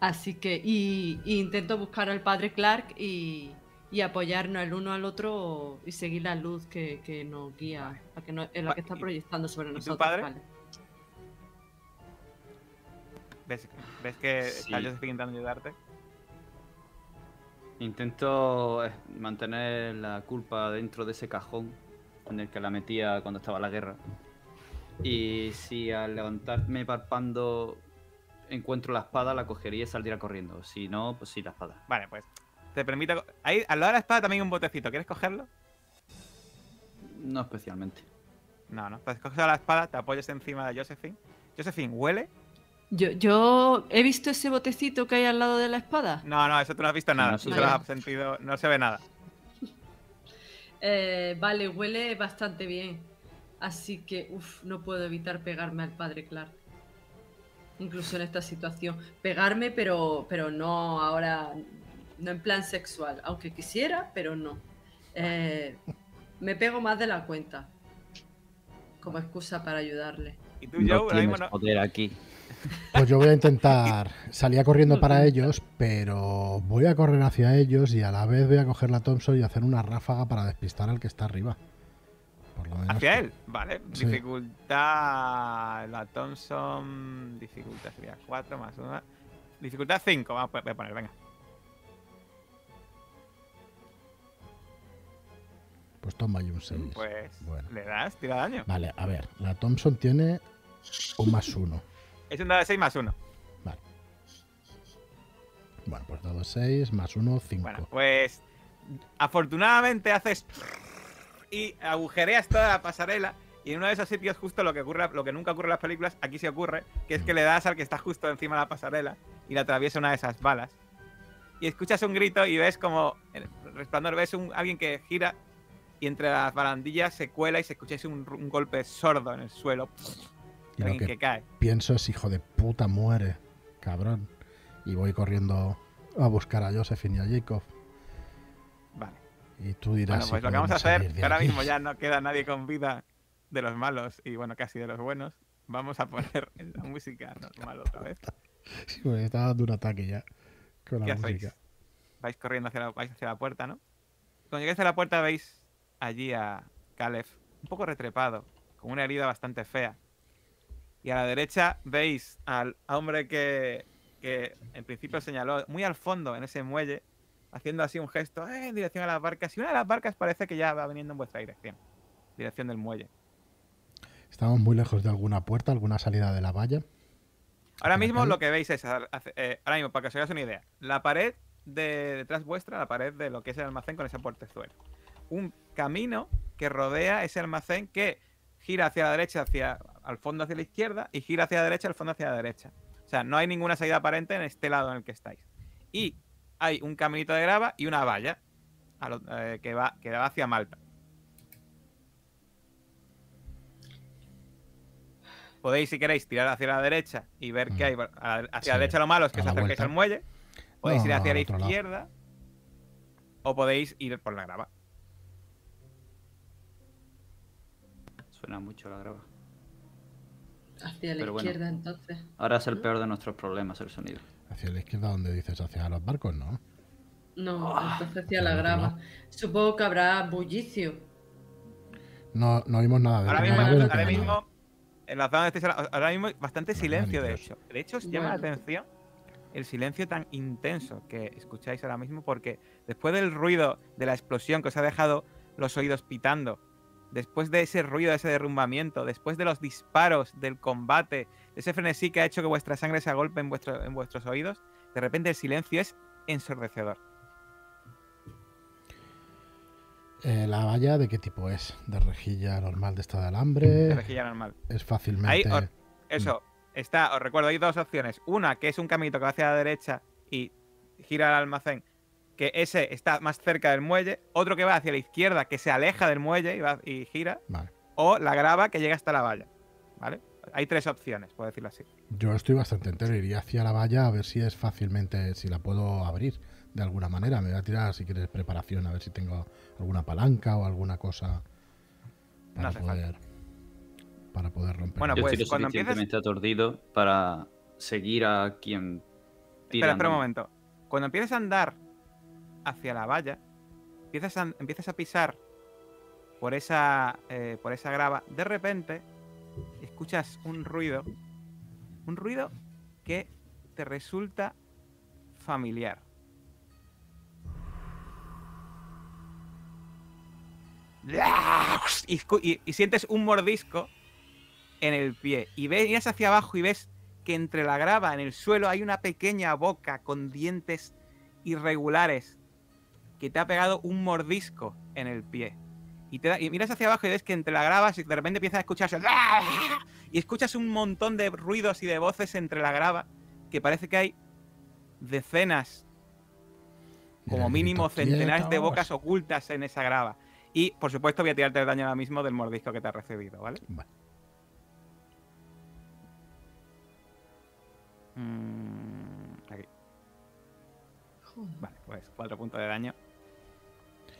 Así que, y, y intento buscar al padre Clark y, y apoyarnos el uno al otro y seguir la luz que, que nos guía, la que, no- en la que está ¿Y- proyectando sobre y tu nosotros. padre? vale. ¿Ves, ves que Sí. está Josephine intentando ayudarte? Intento eh, mantener la culpa dentro de ese cajón en el que la metía cuando estaba la guerra. Y si al levantarme palpando encuentro la espada, la cogería y saldría corriendo. Si no, pues sí, la espada. Vale, pues te permite. co- Ahí, al lado de la espada también hay un botecito. ¿Quieres cogerlo? No especialmente. No, no. Entonces coges la espada, te apoyas encima de Josephine. Josephine, ¿huele? Yo, yo he visto ese botecito que hay al lado de la espada. No, no, eso tú no has visto nada. no Tú se ve. has sentido. No se ve nada. Eh, vale, huele bastante bien. Así que, uff, no puedo evitar pegarme al padre Clark. Incluso en esta situación. Pegarme, pero, pero no ahora, no en plan sexual. Aunque quisiera, pero no. Eh, me pego más de la cuenta. Como excusa para ayudarle. Y tú, Joe, No mismo tienes no. poder aquí. Pues yo voy a intentar. Salía corriendo para ellos, pero voy a correr hacia ellos y a la vez voy a coger la Thompson y hacer una ráfaga para despistar al que está arriba. Por lo menos. Hacia que- él, vale. Sí. Dificultad. La Thompson. Dificultad sería 4 más 1. Dificultad 5. Vamos a poner, venga. Pues toma y un 6. Pues Bueno. le das, tira daño. Vale, a ver. La Thompson tiene un más uno. Es un dado de 6 más 1. Vale. Bueno, pues dado 6, más 1, 5. Bueno, pues afortunadamente haces y agujereas toda la pasarela y en uno de esos sitios justo lo que ocurre, lo que nunca ocurre en las películas, aquí se ocurre, que es que le das al que está justo encima de la pasarela y le atraviesa una de esas balas. Y escuchas un grito y ves como en el resplandor ves un, alguien que gira y entre las barandillas se cuela y se escucha un, un golpe sordo en el suelo. Y lo que que cae. pienso es, hijo de puta, muere. Cabrón. Y voy corriendo a buscar a Josephine y a Jacob. Vale. Y tú dirás. Bueno, si pues lo que vamos a hacer, que ahora mismo ya no queda nadie con vida de los malos y bueno, casi de los buenos, vamos a poner la música normal otra vez. Sí, me está dando un ataque ya. Con ¿Qué la hacéis? música. Vais corriendo hacia la, vais hacia la puerta, ¿no? Cuando llegáis a la puerta veis allí a Caleb, un poco retrepado, con una herida bastante fea. Y a la derecha veis al hombre que, que en principio señaló muy al fondo en ese muelle, haciendo así un gesto "Eh", en dirección a las barcas. Y una de las barcas parece que ya va viniendo en vuestra dirección, dirección del muelle. Estamos muy lejos de alguna puerta, alguna salida de la valla. Ahora ¿Hacia la mismo lo que veis es, eh, ahora mismo, para que os hagáis una idea, la pared de detrás vuestra, la pared de lo que es el almacén con esa portezuela. Un camino que rodea ese almacén que gira hacia la derecha, hacia al fondo hacia la izquierda y gira hacia la derecha, al fondo hacia la derecha. O sea, no hay ninguna salida aparente en este lado en el que estáis. Y hay un caminito de grava y una valla a lo- eh, que, va, que va hacia Malta. Podéis, si queréis, tirar hacia la derecha y ver qué hay. Hacia Sí, la derecha lo malo es que la acerquéis al muelle. Podéis ir No, hacia la lado. izquierda. O podéis ir por la grava. Suena mucho la grava. Hacia la Pero bueno. izquierda, entonces. Ahora es el peor de nuestros problemas el sonido. Hacia la izquierda, donde dices, hacia los barcos, ¿no? No, Ah, entonces hacia la grava. lado. Supongo que habrá bullicio. No, no oímos nada de Ahora de mismo, ahora mismo, en la zona donde estáis ahora- mismo hay bastante No, silencio, de hecho. De hecho, os llama la atención el silencio tan intenso que escucháis ahora mismo, porque después del ruido de la explosión que os ha dejado los oídos pitando, después de ese ruido, de ese derrumbamiento, después de los disparos, del combate, de ese frenesí que ha hecho que vuestra sangre se agolpe en, vuestro- en vuestros oídos, de repente el silencio es ensordecedor. Eh, ¿La valla de qué tipo es? ¿De rejilla normal de esta de alambre? De rejilla normal. Es fácilmente... Ahí, os- Eso, está, os recuerdo, hay dos opciones. Una, que es un caminito que va hacia la derecha y gira al almacén, que ese está más cerca del muelle. Otro que va hacia la izquierda, que se aleja del muelle y, va, y gira. Vale. O la grava que llega hasta la valla. ¿Vale? Hay tres opciones, puedo decirlo así. Yo estoy bastante entero. Iría hacia la valla a ver si es fácilmente, si la puedo abrir de alguna manera. Me voy a tirar, si quieres, preparación, a ver si tengo alguna palanca o alguna cosa para poder para poder romper. Bueno, Yo pues, estoy cuando empieces- aturdido para seguir a quien Espera, tira. espera un momento. Cuando empieces a andar hacia la valla, empiezas a, pisar por esa, eh, por esa grava, de repente escuchas un ruido, un ruido que te resulta familiar. Y sientes un mordisco en el pie. Y ves, miras hacia abajo y ves que entre la grava, en el suelo, hay una pequeña boca con dientes irregulares que te ha pegado un mordisco en el pie. Y, te da- y miras hacia abajo y ves que entre la grava y de repente empieza a escucharse y escuchas un montón de ruidos y de voces entre la grava que parece que hay decenas, como mínimo centenares de bocas ocultas en esa grava. Y por supuesto voy a tirarte el daño ahora mismo del mordisco que te has recibido, ¿vale? Vale. Mm, aquí. Vale, pues cuatro puntos de daño.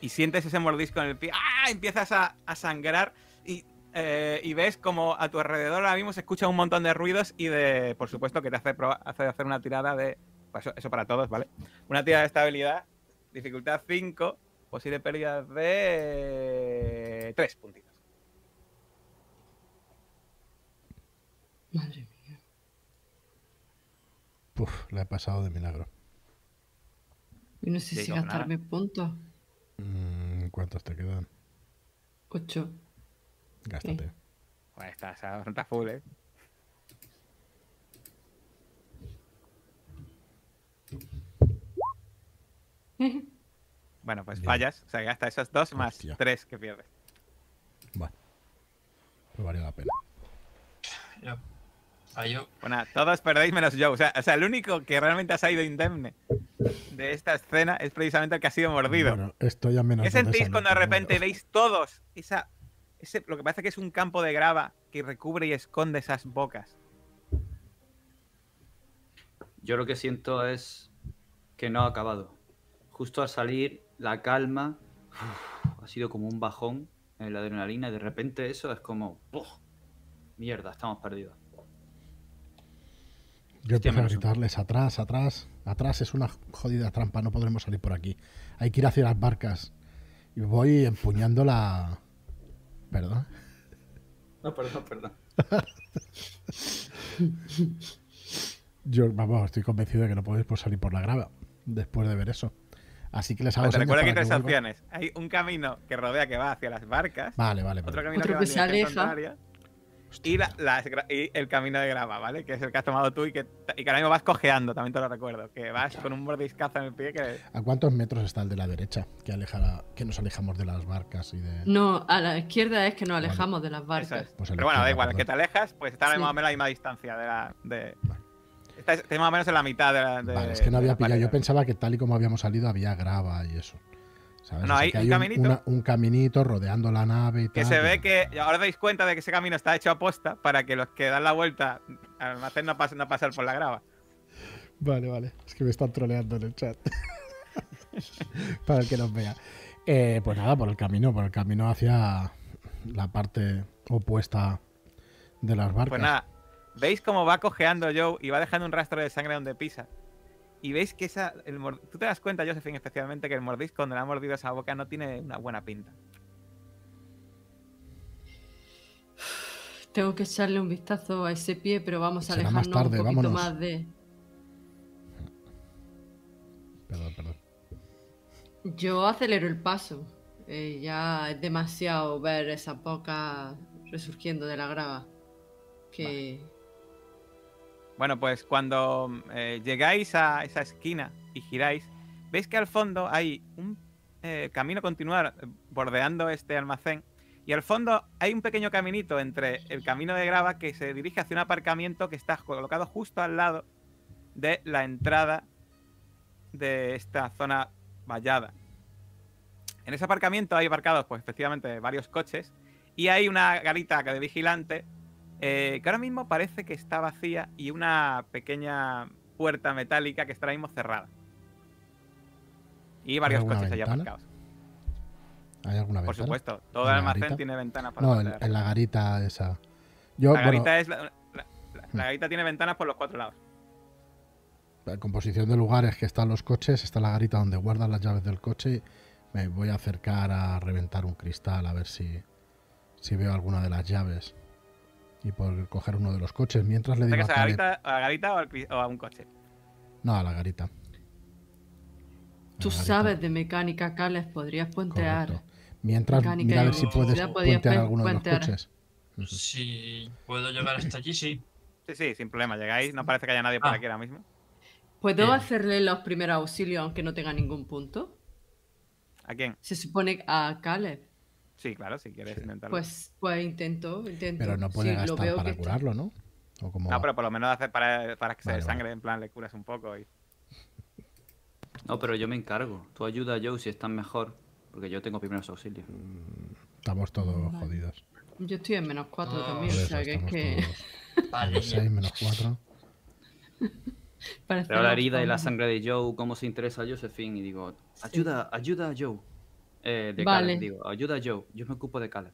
Y sientes ese mordisco en el pie. ¡Ah! Empiezas a, a sangrar y, eh, y ves como a tu alrededor ahora mismo se escucha un montón de ruidos y de, por supuesto, que te hace, proba- hace hacer una tirada de... pues Eso, eso para todos, ¿vale? Una tirada de estabilidad, dificultad 5, posible pérdida de 3 puntitos. Madre mía. Puf, la he pasado de milagro. Y no sé si nada. gastarme puntos. Mm, ¿Cuántos te quedan? Ocho. Gástate. Pues está, está, está full, ¿eh? Bueno, pues Bien. fallas. O sea, gasta esos dos más Hostia. tres que pierdes. Bueno. Pues valió la pena. Ya. Fallo. Bueno, todos perdéis menos yo. O sea, o sea, el único que realmente ha salido indemne de esta escena es precisamente el que ha sido mordido. Bueno, estoy a menos ¿Qué sentís cuando de repente veis todos esa, ese, lo que parece que es un campo de grava que recubre y esconde esas bocas? Yo lo que siento es que no ha acabado. Justo al salir, la calma uf, ha sido como un bajón en la adrenalina y de repente eso es como... Mierda, estamos perdidos. Yo empiezo a gritarles atrás, atrás, atrás es una jodida trampa, no podremos salir por aquí. Hay que ir hacia las barcas. Y voy empuñando la... Perdón. No, perdón, perdón. Yo, vamos, estoy convencido de que no podéis por salir por la grava después de ver eso. Así que les hago Pues te señas recuerdo que hay tres opciones. Hay un camino que rodea que va hacia las barcas, Vale, vale, otro vale. camino Otro que va que en se aleja. Hostia, y, la- las gra- y el camino de grava, ¿vale? Que es el que has tomado tú y que, y que ahora mismo vas cojeando, también te lo recuerdo. Que vas con un mordiscazo en el pie que... ¿A cuántos metros está el de la derecha? Que, alejará, que nos alejamos de las barcas y de... No, a la izquierda es que nos Vale. alejamos de las barcas. es. Pues Pero bueno, da igual, que te alejas, pues está Sí. más o menos a la misma distancia de la... De... Está, está más o menos en la mitad de la. de- vale, es que no había la pillado. Yo pensaba que tal y como habíamos salido había grava y eso. ¿Sabes? No, hay que un un, caminito. una- un caminito rodeando la nave y Que tal. se ve que. Ahora dais cuenta de que ese camino está hecho a posta para que los que dan la vuelta al almacén no pasen a pasar por la grava. Vale, vale. Es que me están troleando en el chat. Para el que nos vea. Eh, pues nada, por el camino, por el camino hacia la parte opuesta de las barcas. Pues nada, veis cómo va cojeando Joe y va dejando un rastro de sangre donde pisa. Y veis que esa. El mor- Tú te das cuenta, Josephine, especialmente, que el mordisco donde le ha mordido esa boca no tiene una buena pinta. Tengo que echarle un vistazo a ese pie, pero vamos a Será más alejarnos tarde, un poquito vámonos. más de. Perdón, perdón. Yo acelero el paso. Eh, ya es demasiado ver esas bocas resurgiendo de la grava. Que. Bueno, pues cuando eh, llegáis a esa esquina y giráis, veis que al fondo hay un eh, camino continuar eh, bordeando este almacén. Y al fondo hay un pequeño caminito entre el camino de grava que se dirige hacia un aparcamiento que está colocado justo al lado de la entrada de esta zona vallada. En ese aparcamiento hay aparcados, pues efectivamente, varios coches. Y hay una garita de vigilante eh, que ahora mismo parece que está vacía y una pequeña puerta metálica que está ahora mismo cerrada. Y varios coches allá aparcados. ¿Hay alguna Por ventana? supuesto, todo ¿En el almacén garita? tiene ventanas para No, en, la garita esa. Yo, La bueno, garita es la, la- Hmm. la garita tiene ventanas por los cuatro lados. la composición de lugares que están los coches, está la garita donde guardan las llaves del coche. Me voy a acercar a reventar un cristal a ver si, si veo alguna de las llaves. Y por coger uno de los coches. Mientras le digo que a garita, a la garita o, al cri- o a un coche. No, a la garita. A Tú la garita. sabes de mecánica, Cales, podrías puentear. Correcto. Mientras, Mecánica mira a ver si puedes puentear pu- alguno de los coches. Si puedo llegar hasta allí, sí. Sí, sí, sin problema. Llegáis, no parece que haya nadie por Ah. aquí ahora mismo. ¿Puedo Bien. hacerle los primeros auxilios aunque no tenga ningún punto? ¿A quién? Se supone a Caleb. Sí, claro, si quieres Sí. intentarlo. Pues, pues intento, intento. Pero no puede lo gastar veo para que curarlo, ¿no? ¿O cómo no, va? pero por lo menos hacer para, para que se Vale, sangre, en plan le curas un poco. Y... No, pero yo me encargo. Tú ayuda a Joe si estás mejor. Porque yo tengo primeros auxilios. Estamos todos Vale. jodidos. Yo estoy en menos 4 No, también, o sea que es estamos que todos Vale. menos 6, menos 4. parece Veo la herida y la sangre de Joe, cómo se interesa a Josephine y digo, ayuda, ayuda a Joe. Eh, de Vale. Caleb, digo, ayuda a Joe. Yo me ocupo de Caleb.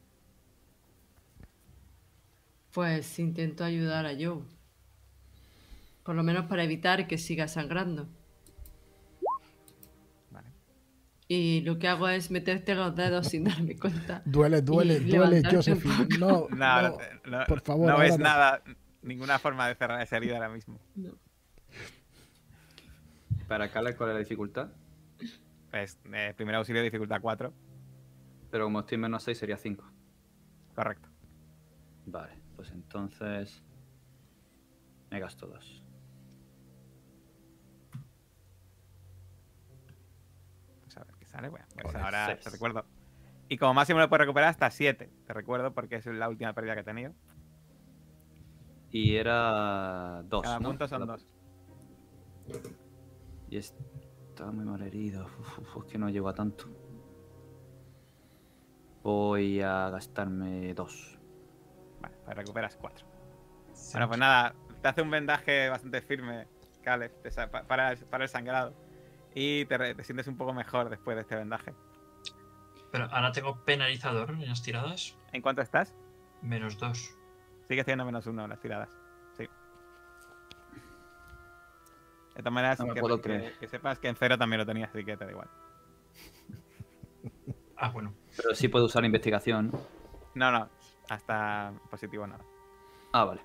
Pues intento ayudar a Joe. Por lo menos para evitar que siga sangrando. Vale. Y lo que hago es meterte los dedos sin darme cuenta. Duele, duele, duele, Josephine. No, No, no. no, no- por favor, no no. nada, ninguna forma de cerrar esa herida ahora mismo. No. Para Caleb, ¿cuál es la dificultad? Pues eh, primer auxilio dificultad 4, Pero como estoy en menos 6 sería 5. correcto. Vale, pues entonces... Me gasto 2. Pues a ver qué sale. Bueno, pues ahora seis. te recuerdo. Y como máximo lo puedes recuperar hasta 7, te recuerdo, porque es la última pérdida que he tenido. Y era 2, Cada ¿no? punto son Cada- 2. Y está muy mal herido. Uf, uf, es que no llego a tanto. Voy a gastarme 2. Vale, pues recuperas 4. Bueno, pues nada, te hace un vendaje bastante firme, Caleb, para, el- para el sangrado. Y te, te sientes un poco mejor después de este vendaje. Pero ahora tengo penalizador en las tiradas. ¿En cuánto estás? Menos dos. Sigues teniendo menos uno en las tiradas. De todas maneras, No me que, puedo que- creer. que sepas que en cero también lo tenías, así que te da igual. Ah, bueno. Pero sí puedo usar investigación. ¿no? No, hasta positivo nada. Ah, vale.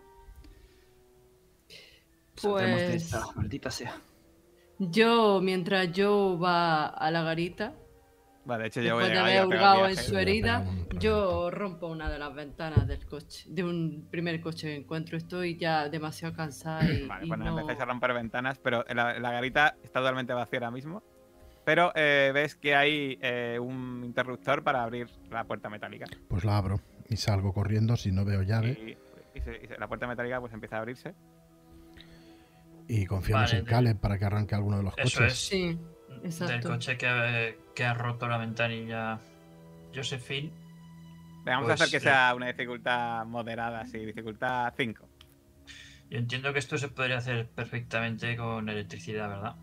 De Pues esta, maldita sea. yo, mientras Joe va a la garita, Vale, de hecho yo voy después a de llegar y haber hurgado en su herida, yo rompo una de las ventanas del coche, de un primer coche que encuentro. Estoy ya demasiado cansada y, Vale, y pues nada, no- empezáis a romper ventanas, pero la, la garita está totalmente vacía ahora mismo. Pero eh, ves que hay eh, un interruptor para abrir la puerta metálica. Pues la abro y salgo corriendo si no veo llave. Y, y se- y se- la puerta metálica pues empieza a abrirse. Y confiamos Vale, en de- Caleb para que arranque alguno de los Eso coches. es. Sí, Del exacto. coche que, que ha roto la ventanilla Josephine. Vamos a Pues, hacer que eh, sea una dificultad moderada, sí, dificultad 5. Yo entiendo que esto se podría hacer perfectamente con electricidad, ¿verdad?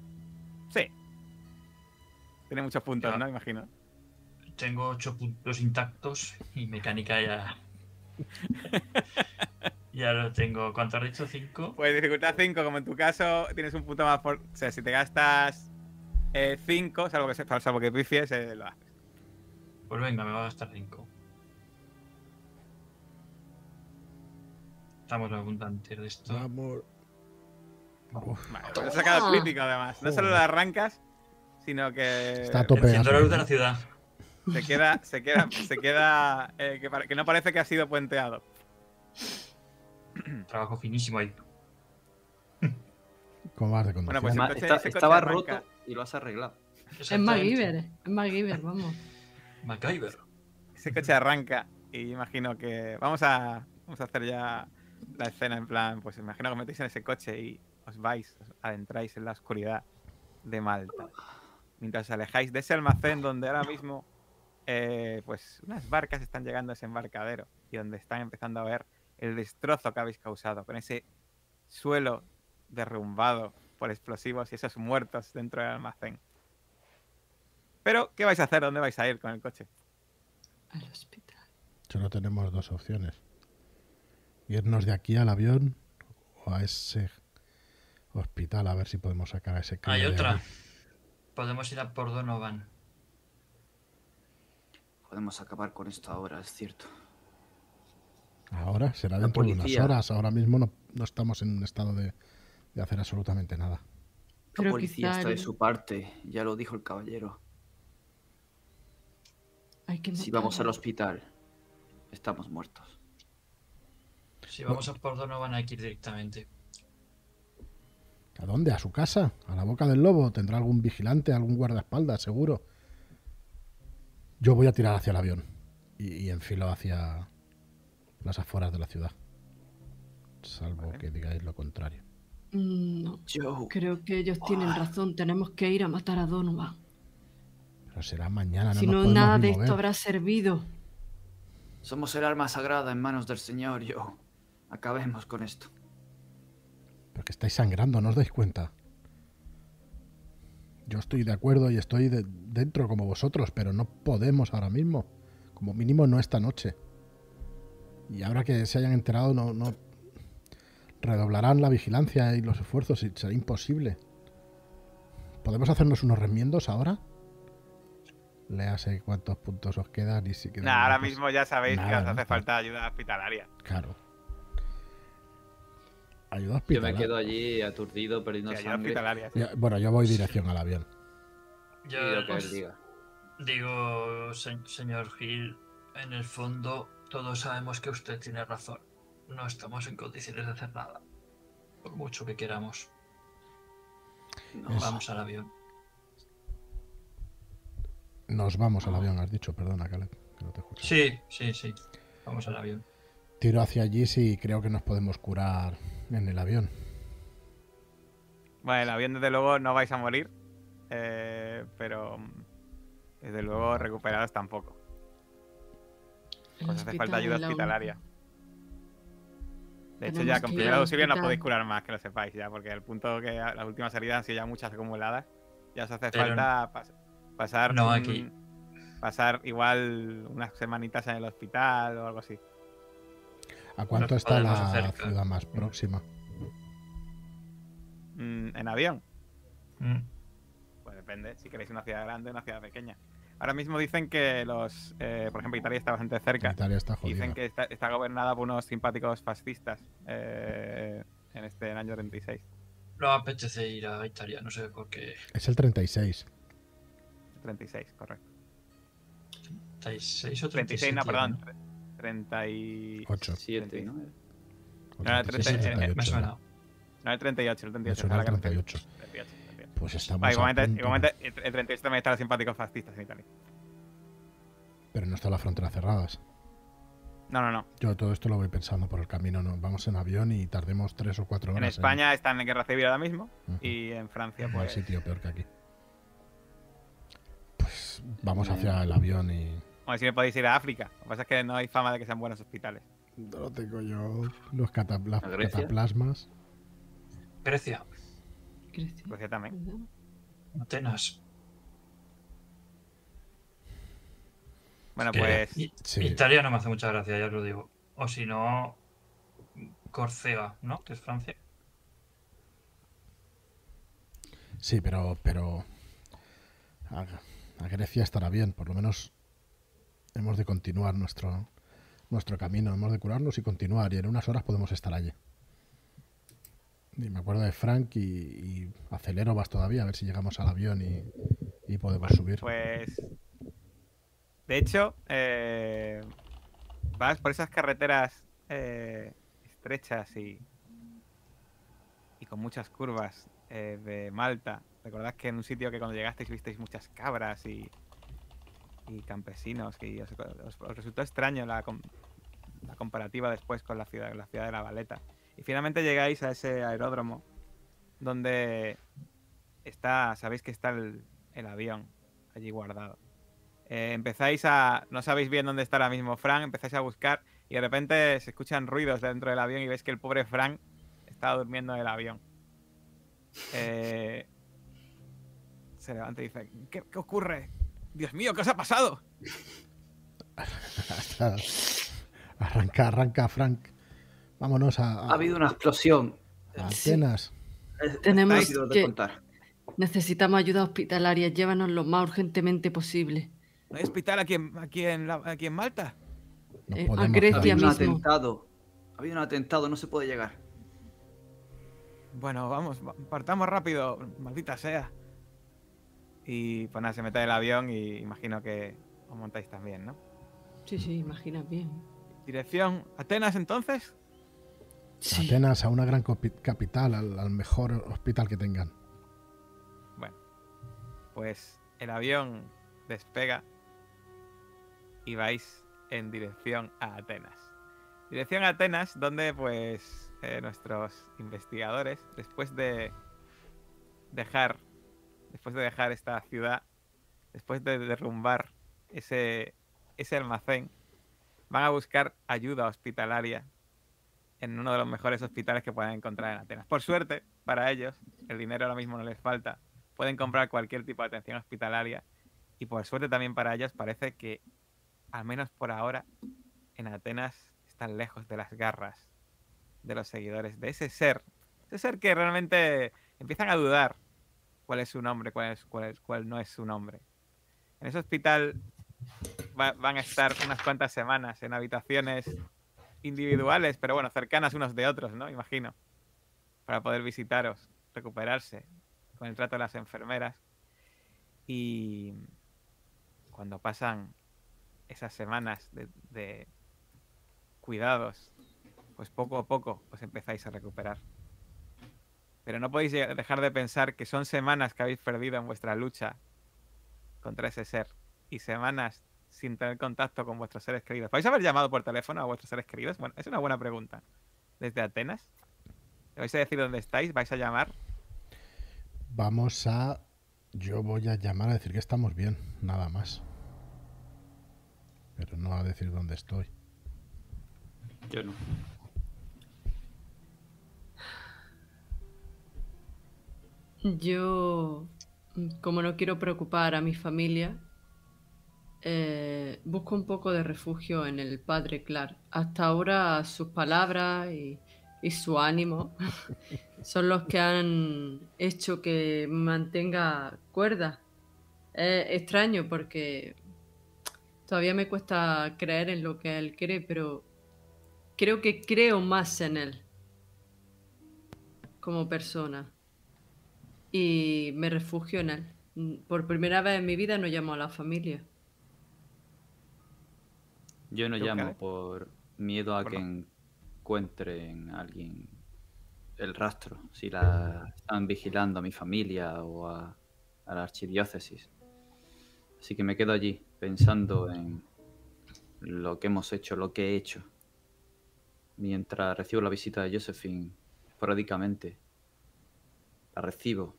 Sí. Tiene muchos puntos, Ya. ¿no? Imagino. Tengo 8 puntos intactos y mecánica ya. ya lo tengo. ¿Cuánto has dicho? ¿5? Pues dificultad 5, como en tu caso, tienes un punto más por. O sea, si te gastas 5, salvo que se salvo que pifies, eh, lo haces. Pues venga, me va a gastar 5. Estamos abundantes de esto. Vamos. Vale, has sacado Toma. crítico además. No solo lo arrancas, sino que Está a tope. La luz de la ciudad. se queda, se queda, se queda eh, que, no parece que ha sido puenteado. Trabajo finísimo ahí. ¿Cómo vas de Bueno, pues Además, coche- está- ese coche estaba arranca. roto y lo has arreglado. Es. MacGyver, es MacGyver, vamos. MacGyver. Ese coche arranca y imagino que vamos a vamos a hacer ya la escena en plan, pues imagino que os metéis en ese coche y os vais, os adentráis en la oscuridad de Malta. Mientras os alejáis de ese almacén donde ahora mismo eh, pues unas barcas están llegando a ese embarcadero y donde están empezando a ver el destrozo que habéis causado con ese suelo derrumbado por explosivos y esos muertos dentro del almacén. Pero, ¿qué vais a hacer? ¿Dónde vais a ir con el coche? Al hospital. Solo tenemos dos opciones. Irnos de aquí al avión o a ese hospital a ver si podemos sacar a ese Hay otra. Podemos ir a por Donovan. Podemos acabar con esto ahora, es cierto. Ahora será dentro de unas horas. Ahora mismo no, no estamos en un estado de, de hacer absolutamente nada. La policía está de su parte, ya lo dijo el caballero. Hay que Si vamos al hospital, estamos muertos. Si vamos a por Donovan hay que ir directamente. ¿A dónde? ¿A su casa? ¿A la boca del lobo? ¿Tendrá algún vigilante, algún guardaespaldas, seguro? Yo voy a tirar hacia el avión y, y enfilo hacia las afueras de la ciudad. Salvo Vale. que digáis lo contrario. Mm, No, Joe, creo que ellos tienen razón. Tenemos que ir a matar a Donovan. Pero será mañana, no si no, nada de mover. esto habrá servido. somos el alma sagrada en manos del Señor, Joe. Acabemos con esto. Porque estáis sangrando, ¿no os dais cuenta? Yo estoy de acuerdo y estoy de- dentro como vosotros, pero no podemos ahora mismo. Como mínimo no esta noche. Y ahora que se hayan enterado, no, no redoblarán la vigilancia y los esfuerzos y será imposible. ¿Podemos hacernos unos remiendos ahora? Léase cuántos puntos os quedan y si quedan Nah, ahora mismo ya sabéis que os ¿no? hace falta ayuda hospitalaria. Claro. Ayuda Yo me hospitalaria. quedo allí aturdido, perdiendo ayuda sangre. hospitalaria. sí. Ya- Bueno, yo voy dirección al avión. Yo lo que os diga. digo, se- señor Hill, en el fondo todos sabemos que usted tiene razón. No estamos en condiciones de hacer nada. Por mucho que queramos. No, Es- Vamos al avión. Nos vamos al avión, has dicho, perdona, Caleb, que no te escucho. Sí, sí, sí. Vamos al avión. Tiro hacia allí si creo que nos podemos curar en el avión. Bueno, el avión desde luego no vais a morir. eh, pero mm, desde luego recuperados tampoco. Os hace falta ayuda hospitalaria. De hecho, ya con que ir primer al auxilio no podéis curar más, que lo sepáis ya, porque el punto que las últimas heridas han sido ya muchas acumuladas. Ya os hace Pero falta pas- pasar. no un- aquí. Pasar igual unas semanitas en el hospital o algo así. ¿A cuánto Nos está la acercar. ciudad más próxima? Mm, en avión. Mm. Pues depende, si queréis una ciudad grande o una ciudad pequeña. Ahora mismo dicen que los, eh, por ejemplo, Italia está bastante cerca. Italia está jodida. Dicen que está, está gobernada por unos simpáticos fascistas eh, en este año 36. No apetece ir a Italia, no sé por qué. Es el 36. 36, correcto. 36 o 36, 37. no, perdón. ¿no? tre- 30 y... 8. Siete, ¿no? o No, 36, 30, eh, eh, 38, Me suena. ¿no? No, el 38, el 38. Suena ahora el que no sé. 38. 38, 38. Pues estamos Ah, a igualmente, punto. igualmente, el el 38 también están los simpáticos fascistas en Italia. Pero no está la frontera cerradas. No, no, no. Yo todo esto lo voy pensando por el camino. ¿no? Vamos en avión y tardemos tres o cuatro horas. En España están en guerra civil ahora mismo y en Francia, pues. sitio peor que aquí. Pues vamos Eh. hacia el avión y. O si me podéis ir a África. Lo que pasa es que no hay fama de que sean buenos hospitales. No lo tengo yo. Los ¿A Grecia? cataplasmas. Grecia, Grecia, Pues también. ¿verdad? Atenas. Bueno, que pues. Sí. Italia no me hace mucha gracia, ya os lo digo. O si no, Córcega, ¿no? Que es Francia. Sí, pero. pero a, a Grecia estará bien. Por lo menos hemos de continuar nuestro, nuestro camino. Hemos de curarnos y continuar. Y en unas horas podemos estar allí. Y me acuerdo de Frank y, y acelero más todavía a ver si llegamos al avión y, y podemos subir. Pues. De hecho, eh, vas por esas carreteras eh, estrechas y. y con muchas curvas eh, de Malta. Recordad que en un sitio que cuando llegasteis visteis muchas cabras y. y campesinos, que os, resultó extraño la, la comparativa después con la ciudad, la ciudad de La Valeta. Y finalmente llegáis a ese aeródromo donde está, sabéis que está el, avión allí guardado. Eh, empezáis a, no sabéis bien dónde está ahora mismo Frank, empezáis a buscar y de repente se escuchan ruidos dentro del avión y veis que el pobre Frank está durmiendo en el avión. Eh, se levanta y dice, ¿qué, qué ocurre? Dios mío, ¿qué os ha pasado? Arranca, arranca, Frank. Vámonos a, Ha habido una explosión. a. Atenas. Tenemos que- contar. Necesitamos ayuda hospitalaria. Llévanos lo más urgentemente posible. ¿No hay hospital aquí en, aquí en, la- aquí en Malta? No Eh, a Grecia Ha salir. habido un atentado. Ha habido un atentado, no se puede llegar. Bueno, vamos, va- partamos rápido, maldita sea. Y pues nada, se mete el avión y imagino que os montáis también, ¿no? Sí, sí, imaginas bien. Dirección Atenas entonces. Sí. Atenas a una gran capital, al, al mejor hospital que tengan. Bueno, pues el avión despega y vais en dirección a Atenas. Dirección a Atenas, donde pues eh, nuestros investigadores, después de dejar, después de dejar esta ciudad, después de derrumbar ese, ese almacén, van a buscar ayuda hospitalaria en uno de los mejores hospitales que puedan encontrar en Atenas. Por suerte, para ellos, el dinero ahora mismo no les falta. Pueden comprar cualquier tipo de atención hospitalaria. Y por suerte también para ellos parece que, al menos por ahora, en Atenas están lejos de las garras de los seguidores de ese ser. Ese ser que realmente empiezan a dudar cuál es su nombre, cuál, es, cuál, no es su nombre. En ese hospital va- van a estar unas cuantas semanas en habitaciones individuales, pero bueno, cercanas unos de otros, ¿no? Imagino. Para poder visitaros, recuperarse con el trato de las enfermeras. Y cuando pasan esas semanas de, cuidados, pues poco a poco os empezáis a recuperar. Pero no podéis dejar de pensar que son semanas que habéis perdido en vuestra lucha contra ese ser y semanas sin tener contacto con vuestros seres queridos. ¿Vais a haber llamado por teléfono a vuestros seres queridos? Bueno, es una buena pregunta. ¿Desde Atenas? ¿Le vais a decir dónde estáis? ¿Vais a llamar? Vamos a. Yo voy a llamar a decir que estamos bien, nada más. Pero no a decir dónde estoy. Yo no. Yo, como no quiero preocupar a mi familia, eh, busco un poco de refugio en el Padre Clark. Hasta ahora sus palabras y, y su ánimo son los que han hecho que mantenga cuerda. Es extraño porque todavía me cuesta creer en lo que él cree, pero creo que creo más en él como persona y me refugio en él. Por primera vez en mi vida no llamo a la familia. Yo no ¿Tú, llamo por miedo a Por que no. encuentren a alguien el rastro, si la están vigilando a mi familia o a, a la archidiócesis. Así que me quedo allí pensando en lo que hemos hecho, lo que he hecho. Mientras recibo la visita de Josephine esporádicamente. La recibo.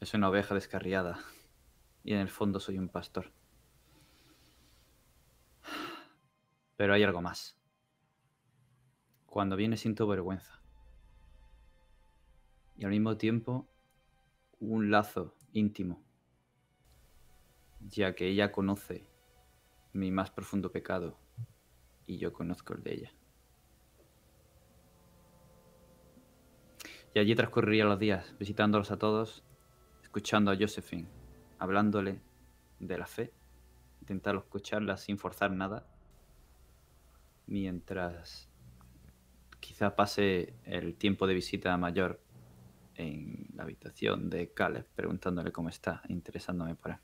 Es una oveja descarriada. Y en el fondo soy un pastor. Pero hay algo más. Cuando viene siento vergüenza. Y al mismo tiempo un lazo íntimo. Ya que ella conoce mi más profundo pecado y yo conozco el de ella. Y allí transcurriría los días, visitándolos a todos, escuchando a Josephine, hablándole de la fe, intentando escucharla sin forzar nada, mientras quizá pase el tiempo de visita mayor en la habitación de Caleb, preguntándole cómo está, interesándome por él.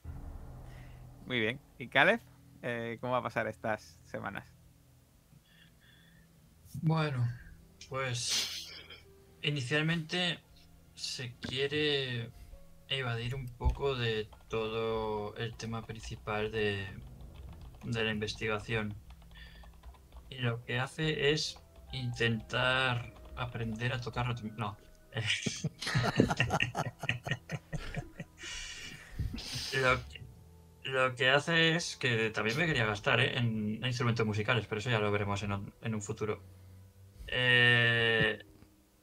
Muy bien. ¿Y Caleb? Eh, ¿Cómo va a pasar estas semanas? Bueno, pues inicialmente se quiere evadir un poco de todo el tema principal de, de la investigación. Y lo que hace es intentar aprender a tocar... No. lo, lo que hace es que también me quería gastar ¿eh? en instrumentos musicales, pero eso ya lo veremos en un, en un futuro. Eh,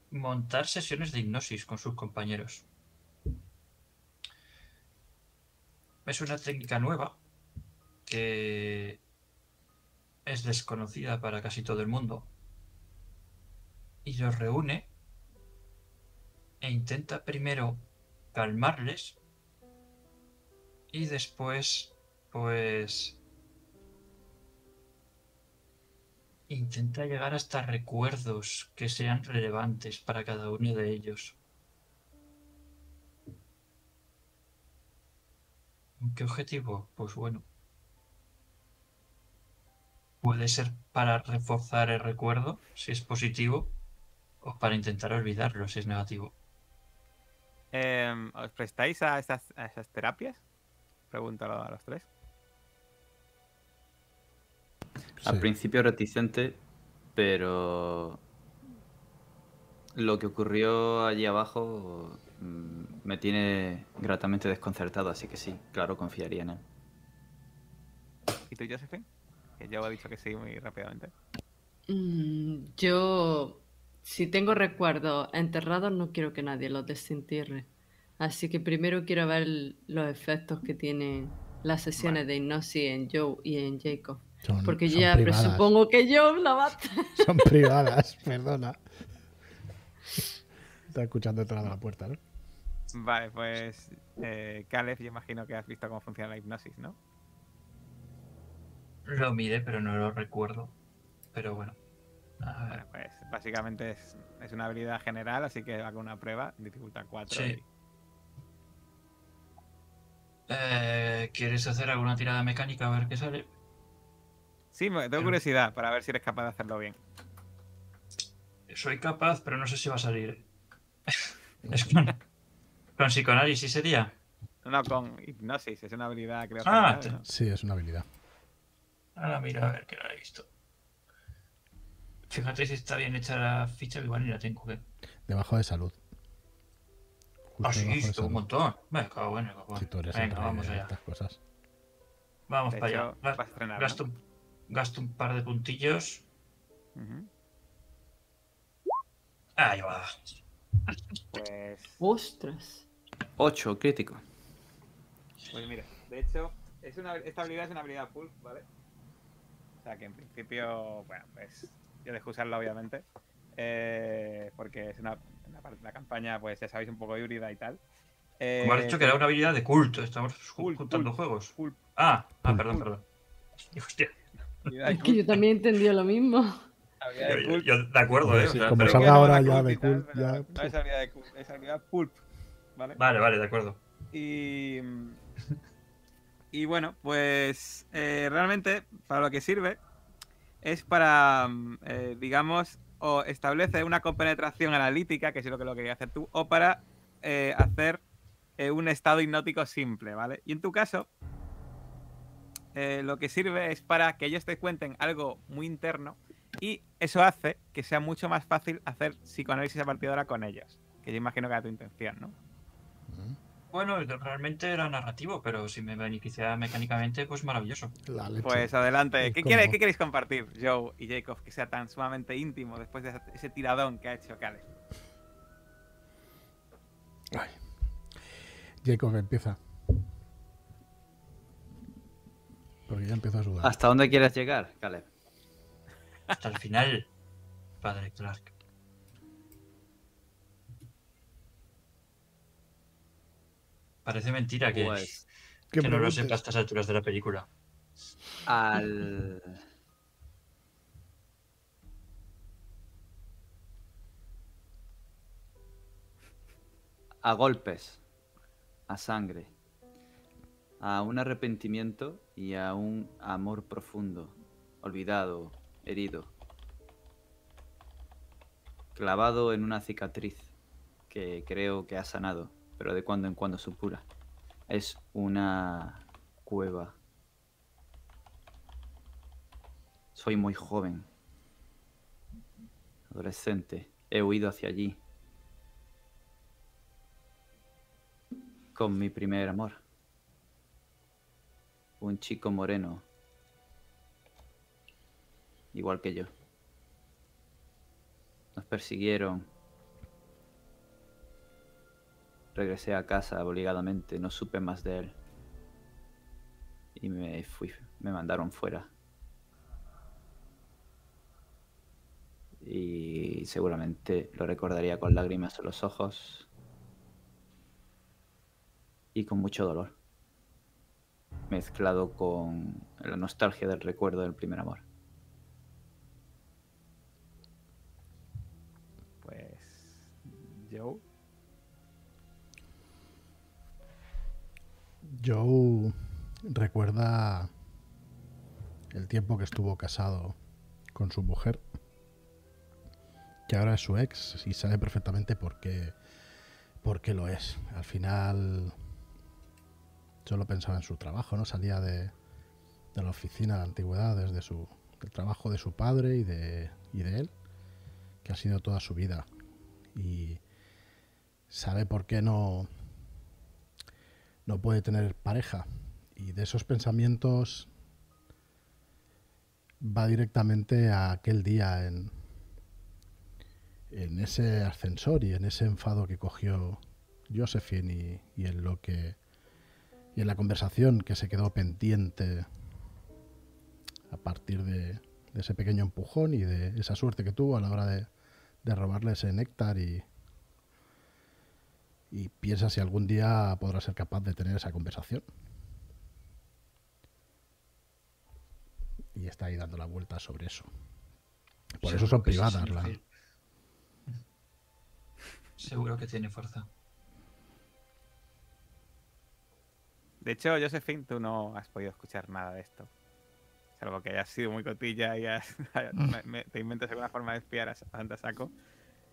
montar sesiones de hipnosis con sus compañeros. Es una técnica nueva que es desconocida para casi todo el mundo y los reúne e intenta primero calmarles y después pues intenta llegar hasta recuerdos que sean relevantes para cada uno de ellos. ¿Con qué objetivo? Pues bueno. Puede ser para reforzar el recuerdo, si es positivo, o para intentar olvidarlo, si es negativo. Em, ¿Os prestáis a esas terapias? Pregúntalo a los tres. Al principio reticente, pero lo que ocurrió allí abajo mm, me tiene gratamente desconcertado, así que sí, claro, confiaría en él. ¿Y tú, Josephine? Que yo he dicho que sí muy rápidamente. Mm, yo, si tengo recuerdos enterrados, no quiero que nadie los desentierre. Así que primero quiero ver los efectos que tienen las sesiones de hipnosis en Joe y en Jacob. Son, Porque yo son ya privadas. presupongo que Joe la va a Son privadas, perdona. Está escuchando detrás de la puerta, ¿no? Vale, pues eh, Caleb, yo imagino que has visto cómo funciona la hipnosis, ¿no? Lo miré, pero no lo recuerdo. Pero bueno. A ver. Bueno, pues básicamente es, es una habilidad general, así que hago una prueba, dificultad 4. Sí. Eh, ¿Quieres hacer alguna tirada mecánica a ver qué sale? Sí, me- tengo curiosidad para ver si eres capaz de hacerlo bien. Soy capaz, pero no sé si va a salir. es con, con psicoanálisis sería. No, con hipnosis, es una habilidad creo Ah, general, ¿no? Sí, es una habilidad. Ahora mira a ver que la he visto. Fíjate si está bien hecha la ficha, que igual ni la tengo. ¿qué? Debajo de salud. Justo Ah, sí, sí, un montón. Me cago en el Si tú eres Venga, vamos allá. estas cosas. Vamos De para hecho, allá. Vas estrenar, ¿no? Gasto, un, gasto un par de puntillos. Ujú. Ahí va. Pues, Ostras. 8, crítico. pues mira, de hecho, es una, esta habilidad es una habilidad full, ¿vale? O sea que en principio, bueno, pues yo dejo usarla obviamente. eh, porque es una, una campaña, pues ya sabéis, un poco híbrida y tal. Eh, Como has dicho que era una habilidad de culto. Estamos juntando juegos. Ah, ah, perdón, perdón. Hostia, Es que yo también entendí lo mismo. de yo- de acuerdo, ¿eh? O Sí, como pero- salga ahora ya de pero ya, No es habilidad de cult, es habilidad pulp, ¿vale? Vale, vale, de acuerdo. Y, y bueno, pues eh, realmente para lo que sirve es para, mm, eh, digamos, o establece una compenetración analítica, que es lo que lo quería hacer tú, o para eh, hacer un estado hipnótico simple, ¿vale? Y en tu caso, lo que sirve es para que ellos te cuenten algo muy interno y eso hace que sea mucho más fácil hacer psicoanálisis a partir de ahora con ellos. Que yo imagino que era tu intención, ¿no? Bueno, realmente era narrativo, pero si me beneficia mecánicamente, pues maravilloso. Pues adelante. ¿Qué, como- quiere- qué queréis compartir, Joe y Jacob, que sea tan sumamente íntimo después de ese tiradón que ha hecho Caleb? Ay. Jacob empieza. Porque ya empiezo a sudar. ¿Hasta dónde quieres llegar, Caleb? Hasta el final, padre Clark. Parece mentira que, Pues ¿Qué que no lo sepa a estas alturas de la película. al... A golpes, a sangre, a un arrepentimiento y a un amor profundo, olvidado, herido, clavado en una cicatriz que creo que ha sanado, pero de cuando en cuando supura. Es una cueva Soy muy joven. Adolescente. He huido hacia allí. Con mi primer amor. Un chico moreno. Igual que yo. Nos persiguieron. Regresé a casa obligadamente. No supe más de él. Y me fui. Me mandaron fuera. y seguramente lo recordaría con lágrimas en los ojos y con mucho dolor, mezclado con la nostalgia del recuerdo del primer amor. Joe recuerda el tiempo que estuvo casado con su mujer, que ahora es su ex y sabe perfectamente por qué, por qué lo es. Al final solo pensaba en su trabajo, ¿no? Salía de, la oficina de antigüedades, de su, trabajo de su padre y de, y de él, que ha sido toda su vida. Y sabe por qué no, no puede tener pareja. Y de esos pensamientos va directamente a aquel día en, en ese ascensor y en ese enfado que cogió Josephine y, en lo que y en la conversación que se quedó pendiente a partir de, de ese pequeño empujón y de esa suerte que tuvo a la hora de, de robarle ese néctar y, y piensa si algún día podrá ser capaz de tener esa conversación. Y está ahí dando la vuelta sobre eso. Por eso son sí, privadas. señor la-. Seguro que tiene fuerza. De hecho, Josephine, tú no has podido escuchar nada de esto. Salvo que hayas sido muy cotilla y has- me- te inventes alguna forma de espiar a Santa Saco.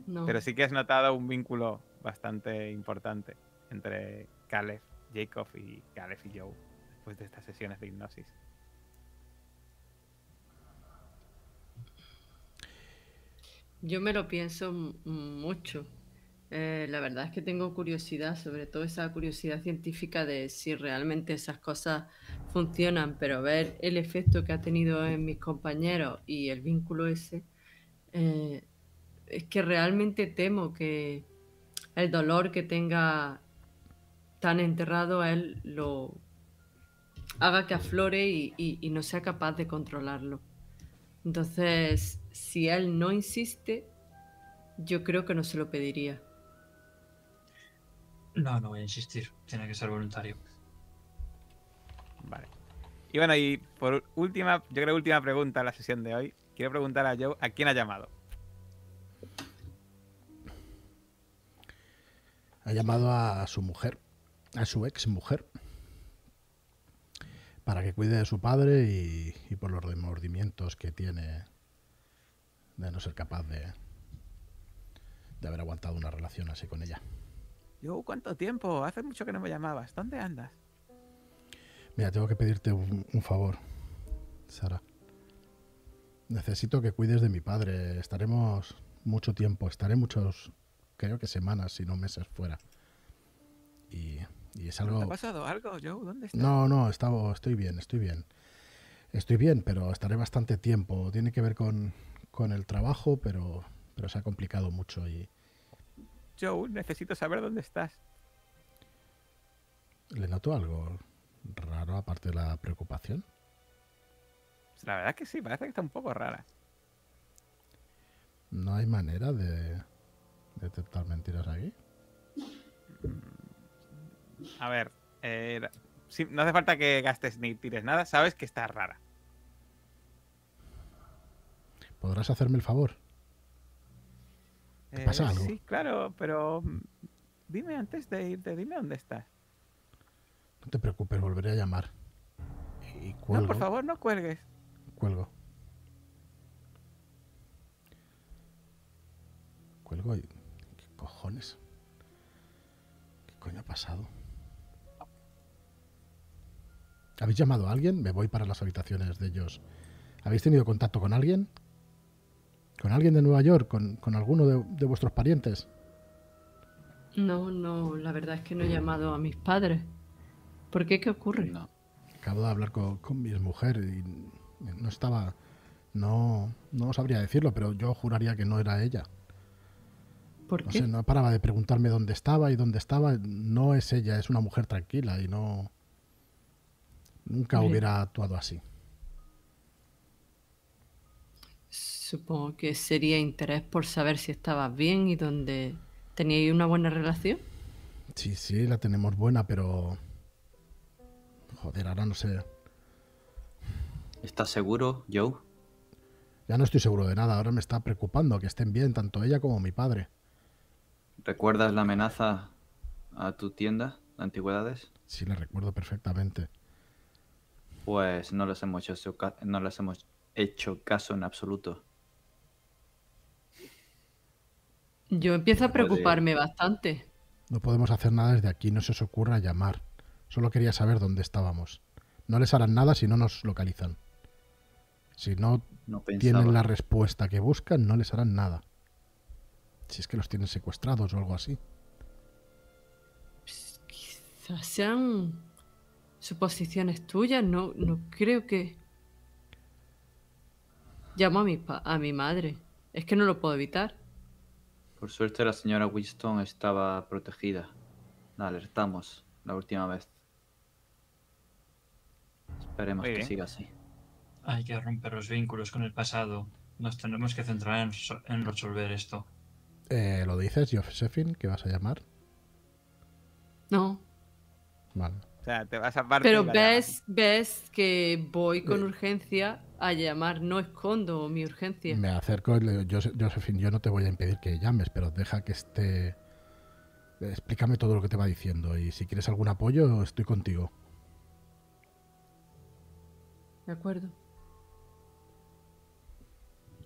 No. Pero sí que has notado un vínculo bastante importante entre Caleb, Jacob y Caleb y Joe después de estas sesiones de hipnosis. Yo me lo pienso mucho. Eh, la verdad es que tengo curiosidad, sobre todo esa curiosidad científica de si realmente esas cosas funcionan, pero ver el efecto que ha tenido en mis compañeros y el vínculo ese, eh, es que realmente temo que el dolor que tenga tan enterrado a él lo haga que aflore y, y- y no sea capaz de controlarlo. Entonces, si él no insiste, yo creo que no se lo pediría. No, no voy a insistir. Tiene que ser voluntario. Vale. Y bueno, y por última, yo creo última pregunta en la sesión de hoy. Quiero preguntar a Joe a quién ha llamado. Ha llamado a su mujer, a su ex mujer, para que cuide de su padre y, y por los remordimientos que tiene de no ser capaz de, de haber aguantado una relación así con ella. Joe, ¿cuánto tiempo? Hace mucho que no me llamabas. ¿Dónde andas? Mira, tengo que pedirte un, un favor, Sara. Necesito que cuides de mi padre. Estaremos mucho tiempo, estaré muchos, creo que semanas, si no meses fuera. Y, y es ¿Te algo... ha pasado algo, Joe? ¿Dónde estás? No, no, estaba, estoy bien, estoy bien. Estoy bien, pero estaré bastante tiempo. Tiene que ver con, con el trabajo, pero, pero se ha complicado mucho y Joe, necesito saber dónde estás. le noto algo raro aparte de la preocupación. La verdad es que sí, parece que está un poco rara. No hay manera de detectar mentiras aquí. A ver, eh, no hace falta que gastes ni tires nada, sabes que está rara. ¿Podrás hacerme el favor? ¿Te pasa algo? Eh, Sí, claro, pero mm, dime antes de irte, dime dónde estás. No te preocupes, volveré a llamar. Y cuelgo. No, por favor, no cuelgues. Cuelgo. Cuelgo y... ¿Qué cojones? ¿Qué coño ha pasado? ¿Habéis llamado a alguien? Me voy para las habitaciones de ellos. ¿Habéis tenido contacto con alguien? ¿Con alguien de Nueva York? ¿Con, con alguno de, de vuestros parientes? No, no, la verdad es que no he llamado a mis padres. ¿Por qué? ¿Qué ocurre? No. Acabo de hablar con, con mi mujer y no estaba... No, no sabría decirlo, pero yo juraría que no era ella. ¿Por No qué? sé, no paraba de preguntarme dónde estaba y dónde estaba. No es ella, es una mujer tranquila y no. Nunca hubiera actuado así. Supongo que sería interés por saber si estabas bien y dónde teníais una buena relación. Sí, sí, la tenemos buena, pero. Joder, ahora no sé. ¿Estás seguro, Joe? Ya no estoy seguro de nada. Ahora me está preocupando que estén bien tanto ella como mi padre. ¿Recuerdas la amenaza a tu tienda de antigüedades? Sí, la recuerdo perfectamente. Pues no les hemos hecho, no les hemos hecho caso en absoluto. Yo empiezo a preocuparme bastante. No podemos hacer nada desde aquí. No se os ocurra llamar. Solo quería saber dónde estábamos. No les harán nada si no nos localizan. Si no tienen la respuesta que buscan, no les harán nada. Si es que los tienen secuestrados o algo así. Quizás sean suposiciones tuyas, no, no creo que... Llamo a mi, pa- a mi madre. Es que no lo puedo evitar. Por suerte la señora Winston estaba protegida. La alertamos la última vez. Esperemos Muy que bien. siga así. Hay que romper los vínculos con el pasado. Nos tenemos que centrar en resolver esto. Eh, ¿Lo dices, Josephine, que vas a llamar? No. Vale. O sea, te vas a partir. Pero ves, ves que voy con urgencia a llamar. No escondo mi urgencia. Me acerco y le digo, "Jose- Josephine, yo no te voy a impedir que llames, pero deja que esté... eh, Explícame todo lo que te va diciendo y si quieres algún apoyo, estoy contigo. De acuerdo.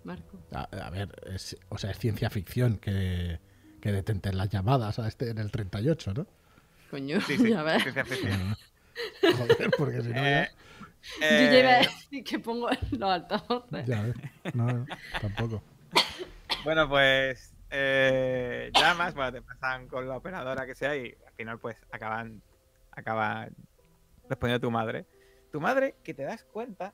Marco. A, a ver, es, o sea, es ciencia ficción que, que detenten las llamadas a este en el 38, ¿no? Coño, Sí, sí. ya ves. sí, sí, sí, sí. Joder, porque si no ya, Eh, Yo ya iba a eh, decir que pongo los altavoces. ya ves. No, no, tampoco. Bueno, pues eh, llamas, bueno, te pasan con la operadora que sea y al final pues acaban, acaban respondiendo tu madre. Tu madre que te das cuenta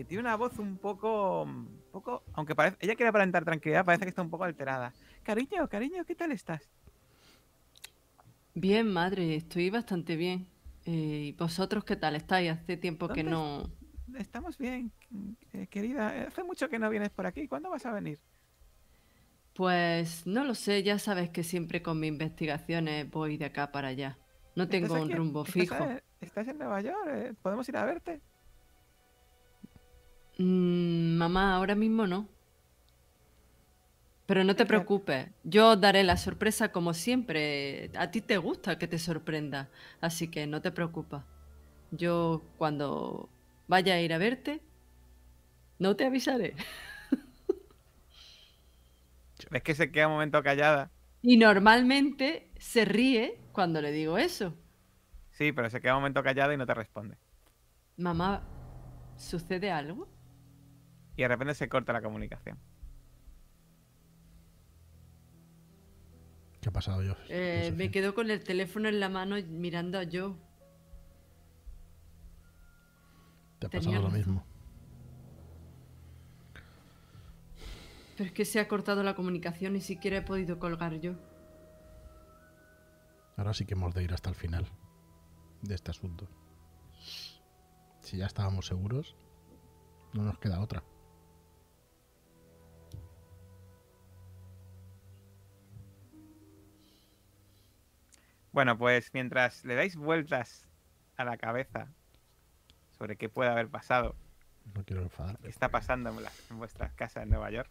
que tiene una voz un poco, un poco, aunque parece, ella quiere aparentar tranquilidad, parece que está un poco alterada. Cariño, cariño, ¿qué tal estás? Bien, madre, estoy bastante bien. Eh, ¿Y vosotros qué tal estáis? Hace tiempo que ¿Dónde no... Estamos bien, eh, querida. Eh, Hace mucho que no vienes por aquí. ¿Cuándo vas a venir? Pues no lo sé, ya sabes que siempre con mis investigaciones voy de acá para allá. No tengo ¿Estás un rumbo ¿Estás fijo. en- ¿Estás en Nueva York? ¿Podemos ir a verte? Mm, mamá, ahora mismo no. Pero no te Es preocupes, yo daré la sorpresa como siempre. A ti te gusta que te sorprenda, así que no te preocupes. Yo cuando vaya a ir a verte, no te avisaré. Ves que se queda un momento callada. Y normalmente se ríe cuando le digo eso. Sí, pero se queda un momento callada y no te responde. Mamá, ¿sucede algo? Y de repente se corta la comunicación. ¿Qué ha pasado yo? Eh, me quedo con el teléfono en la mano mirando a Joe. Te ha tenía pasado lo mismo. Pero es que se ha cortado la comunicación y siquiera he podido colgar yo. Ahora sí que hemos de ir hasta el final de este asunto. Si ya estábamos seguros, no nos queda otra. Bueno, pues mientras le dais vueltas a la cabeza sobre qué puede haber pasado, No quiero enfadar. qué está pasando en, la- en vuestra casa en Nueva York,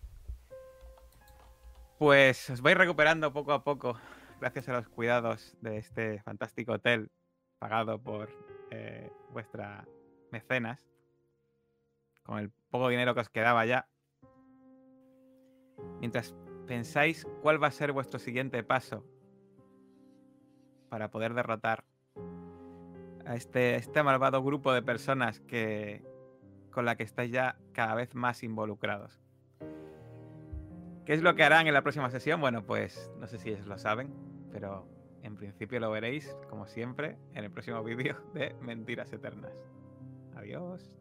pues os vais recuperando poco a poco gracias a los cuidados de este fantástico hotel pagado por eh, vuestra mecenas, con el poco dinero que os quedaba ya. Mientras pensáis cuál va a ser vuestro siguiente paso para poder derrotar a este, este malvado grupo de personas que con la que estáis ya cada vez más involucrados. ¿Qué es lo que harán en la próxima sesión? Bueno, pues no sé si ellos lo saben, pero en principio lo veréis, como siempre, en el próximo vídeo de Mentiras Eternas. Adiós.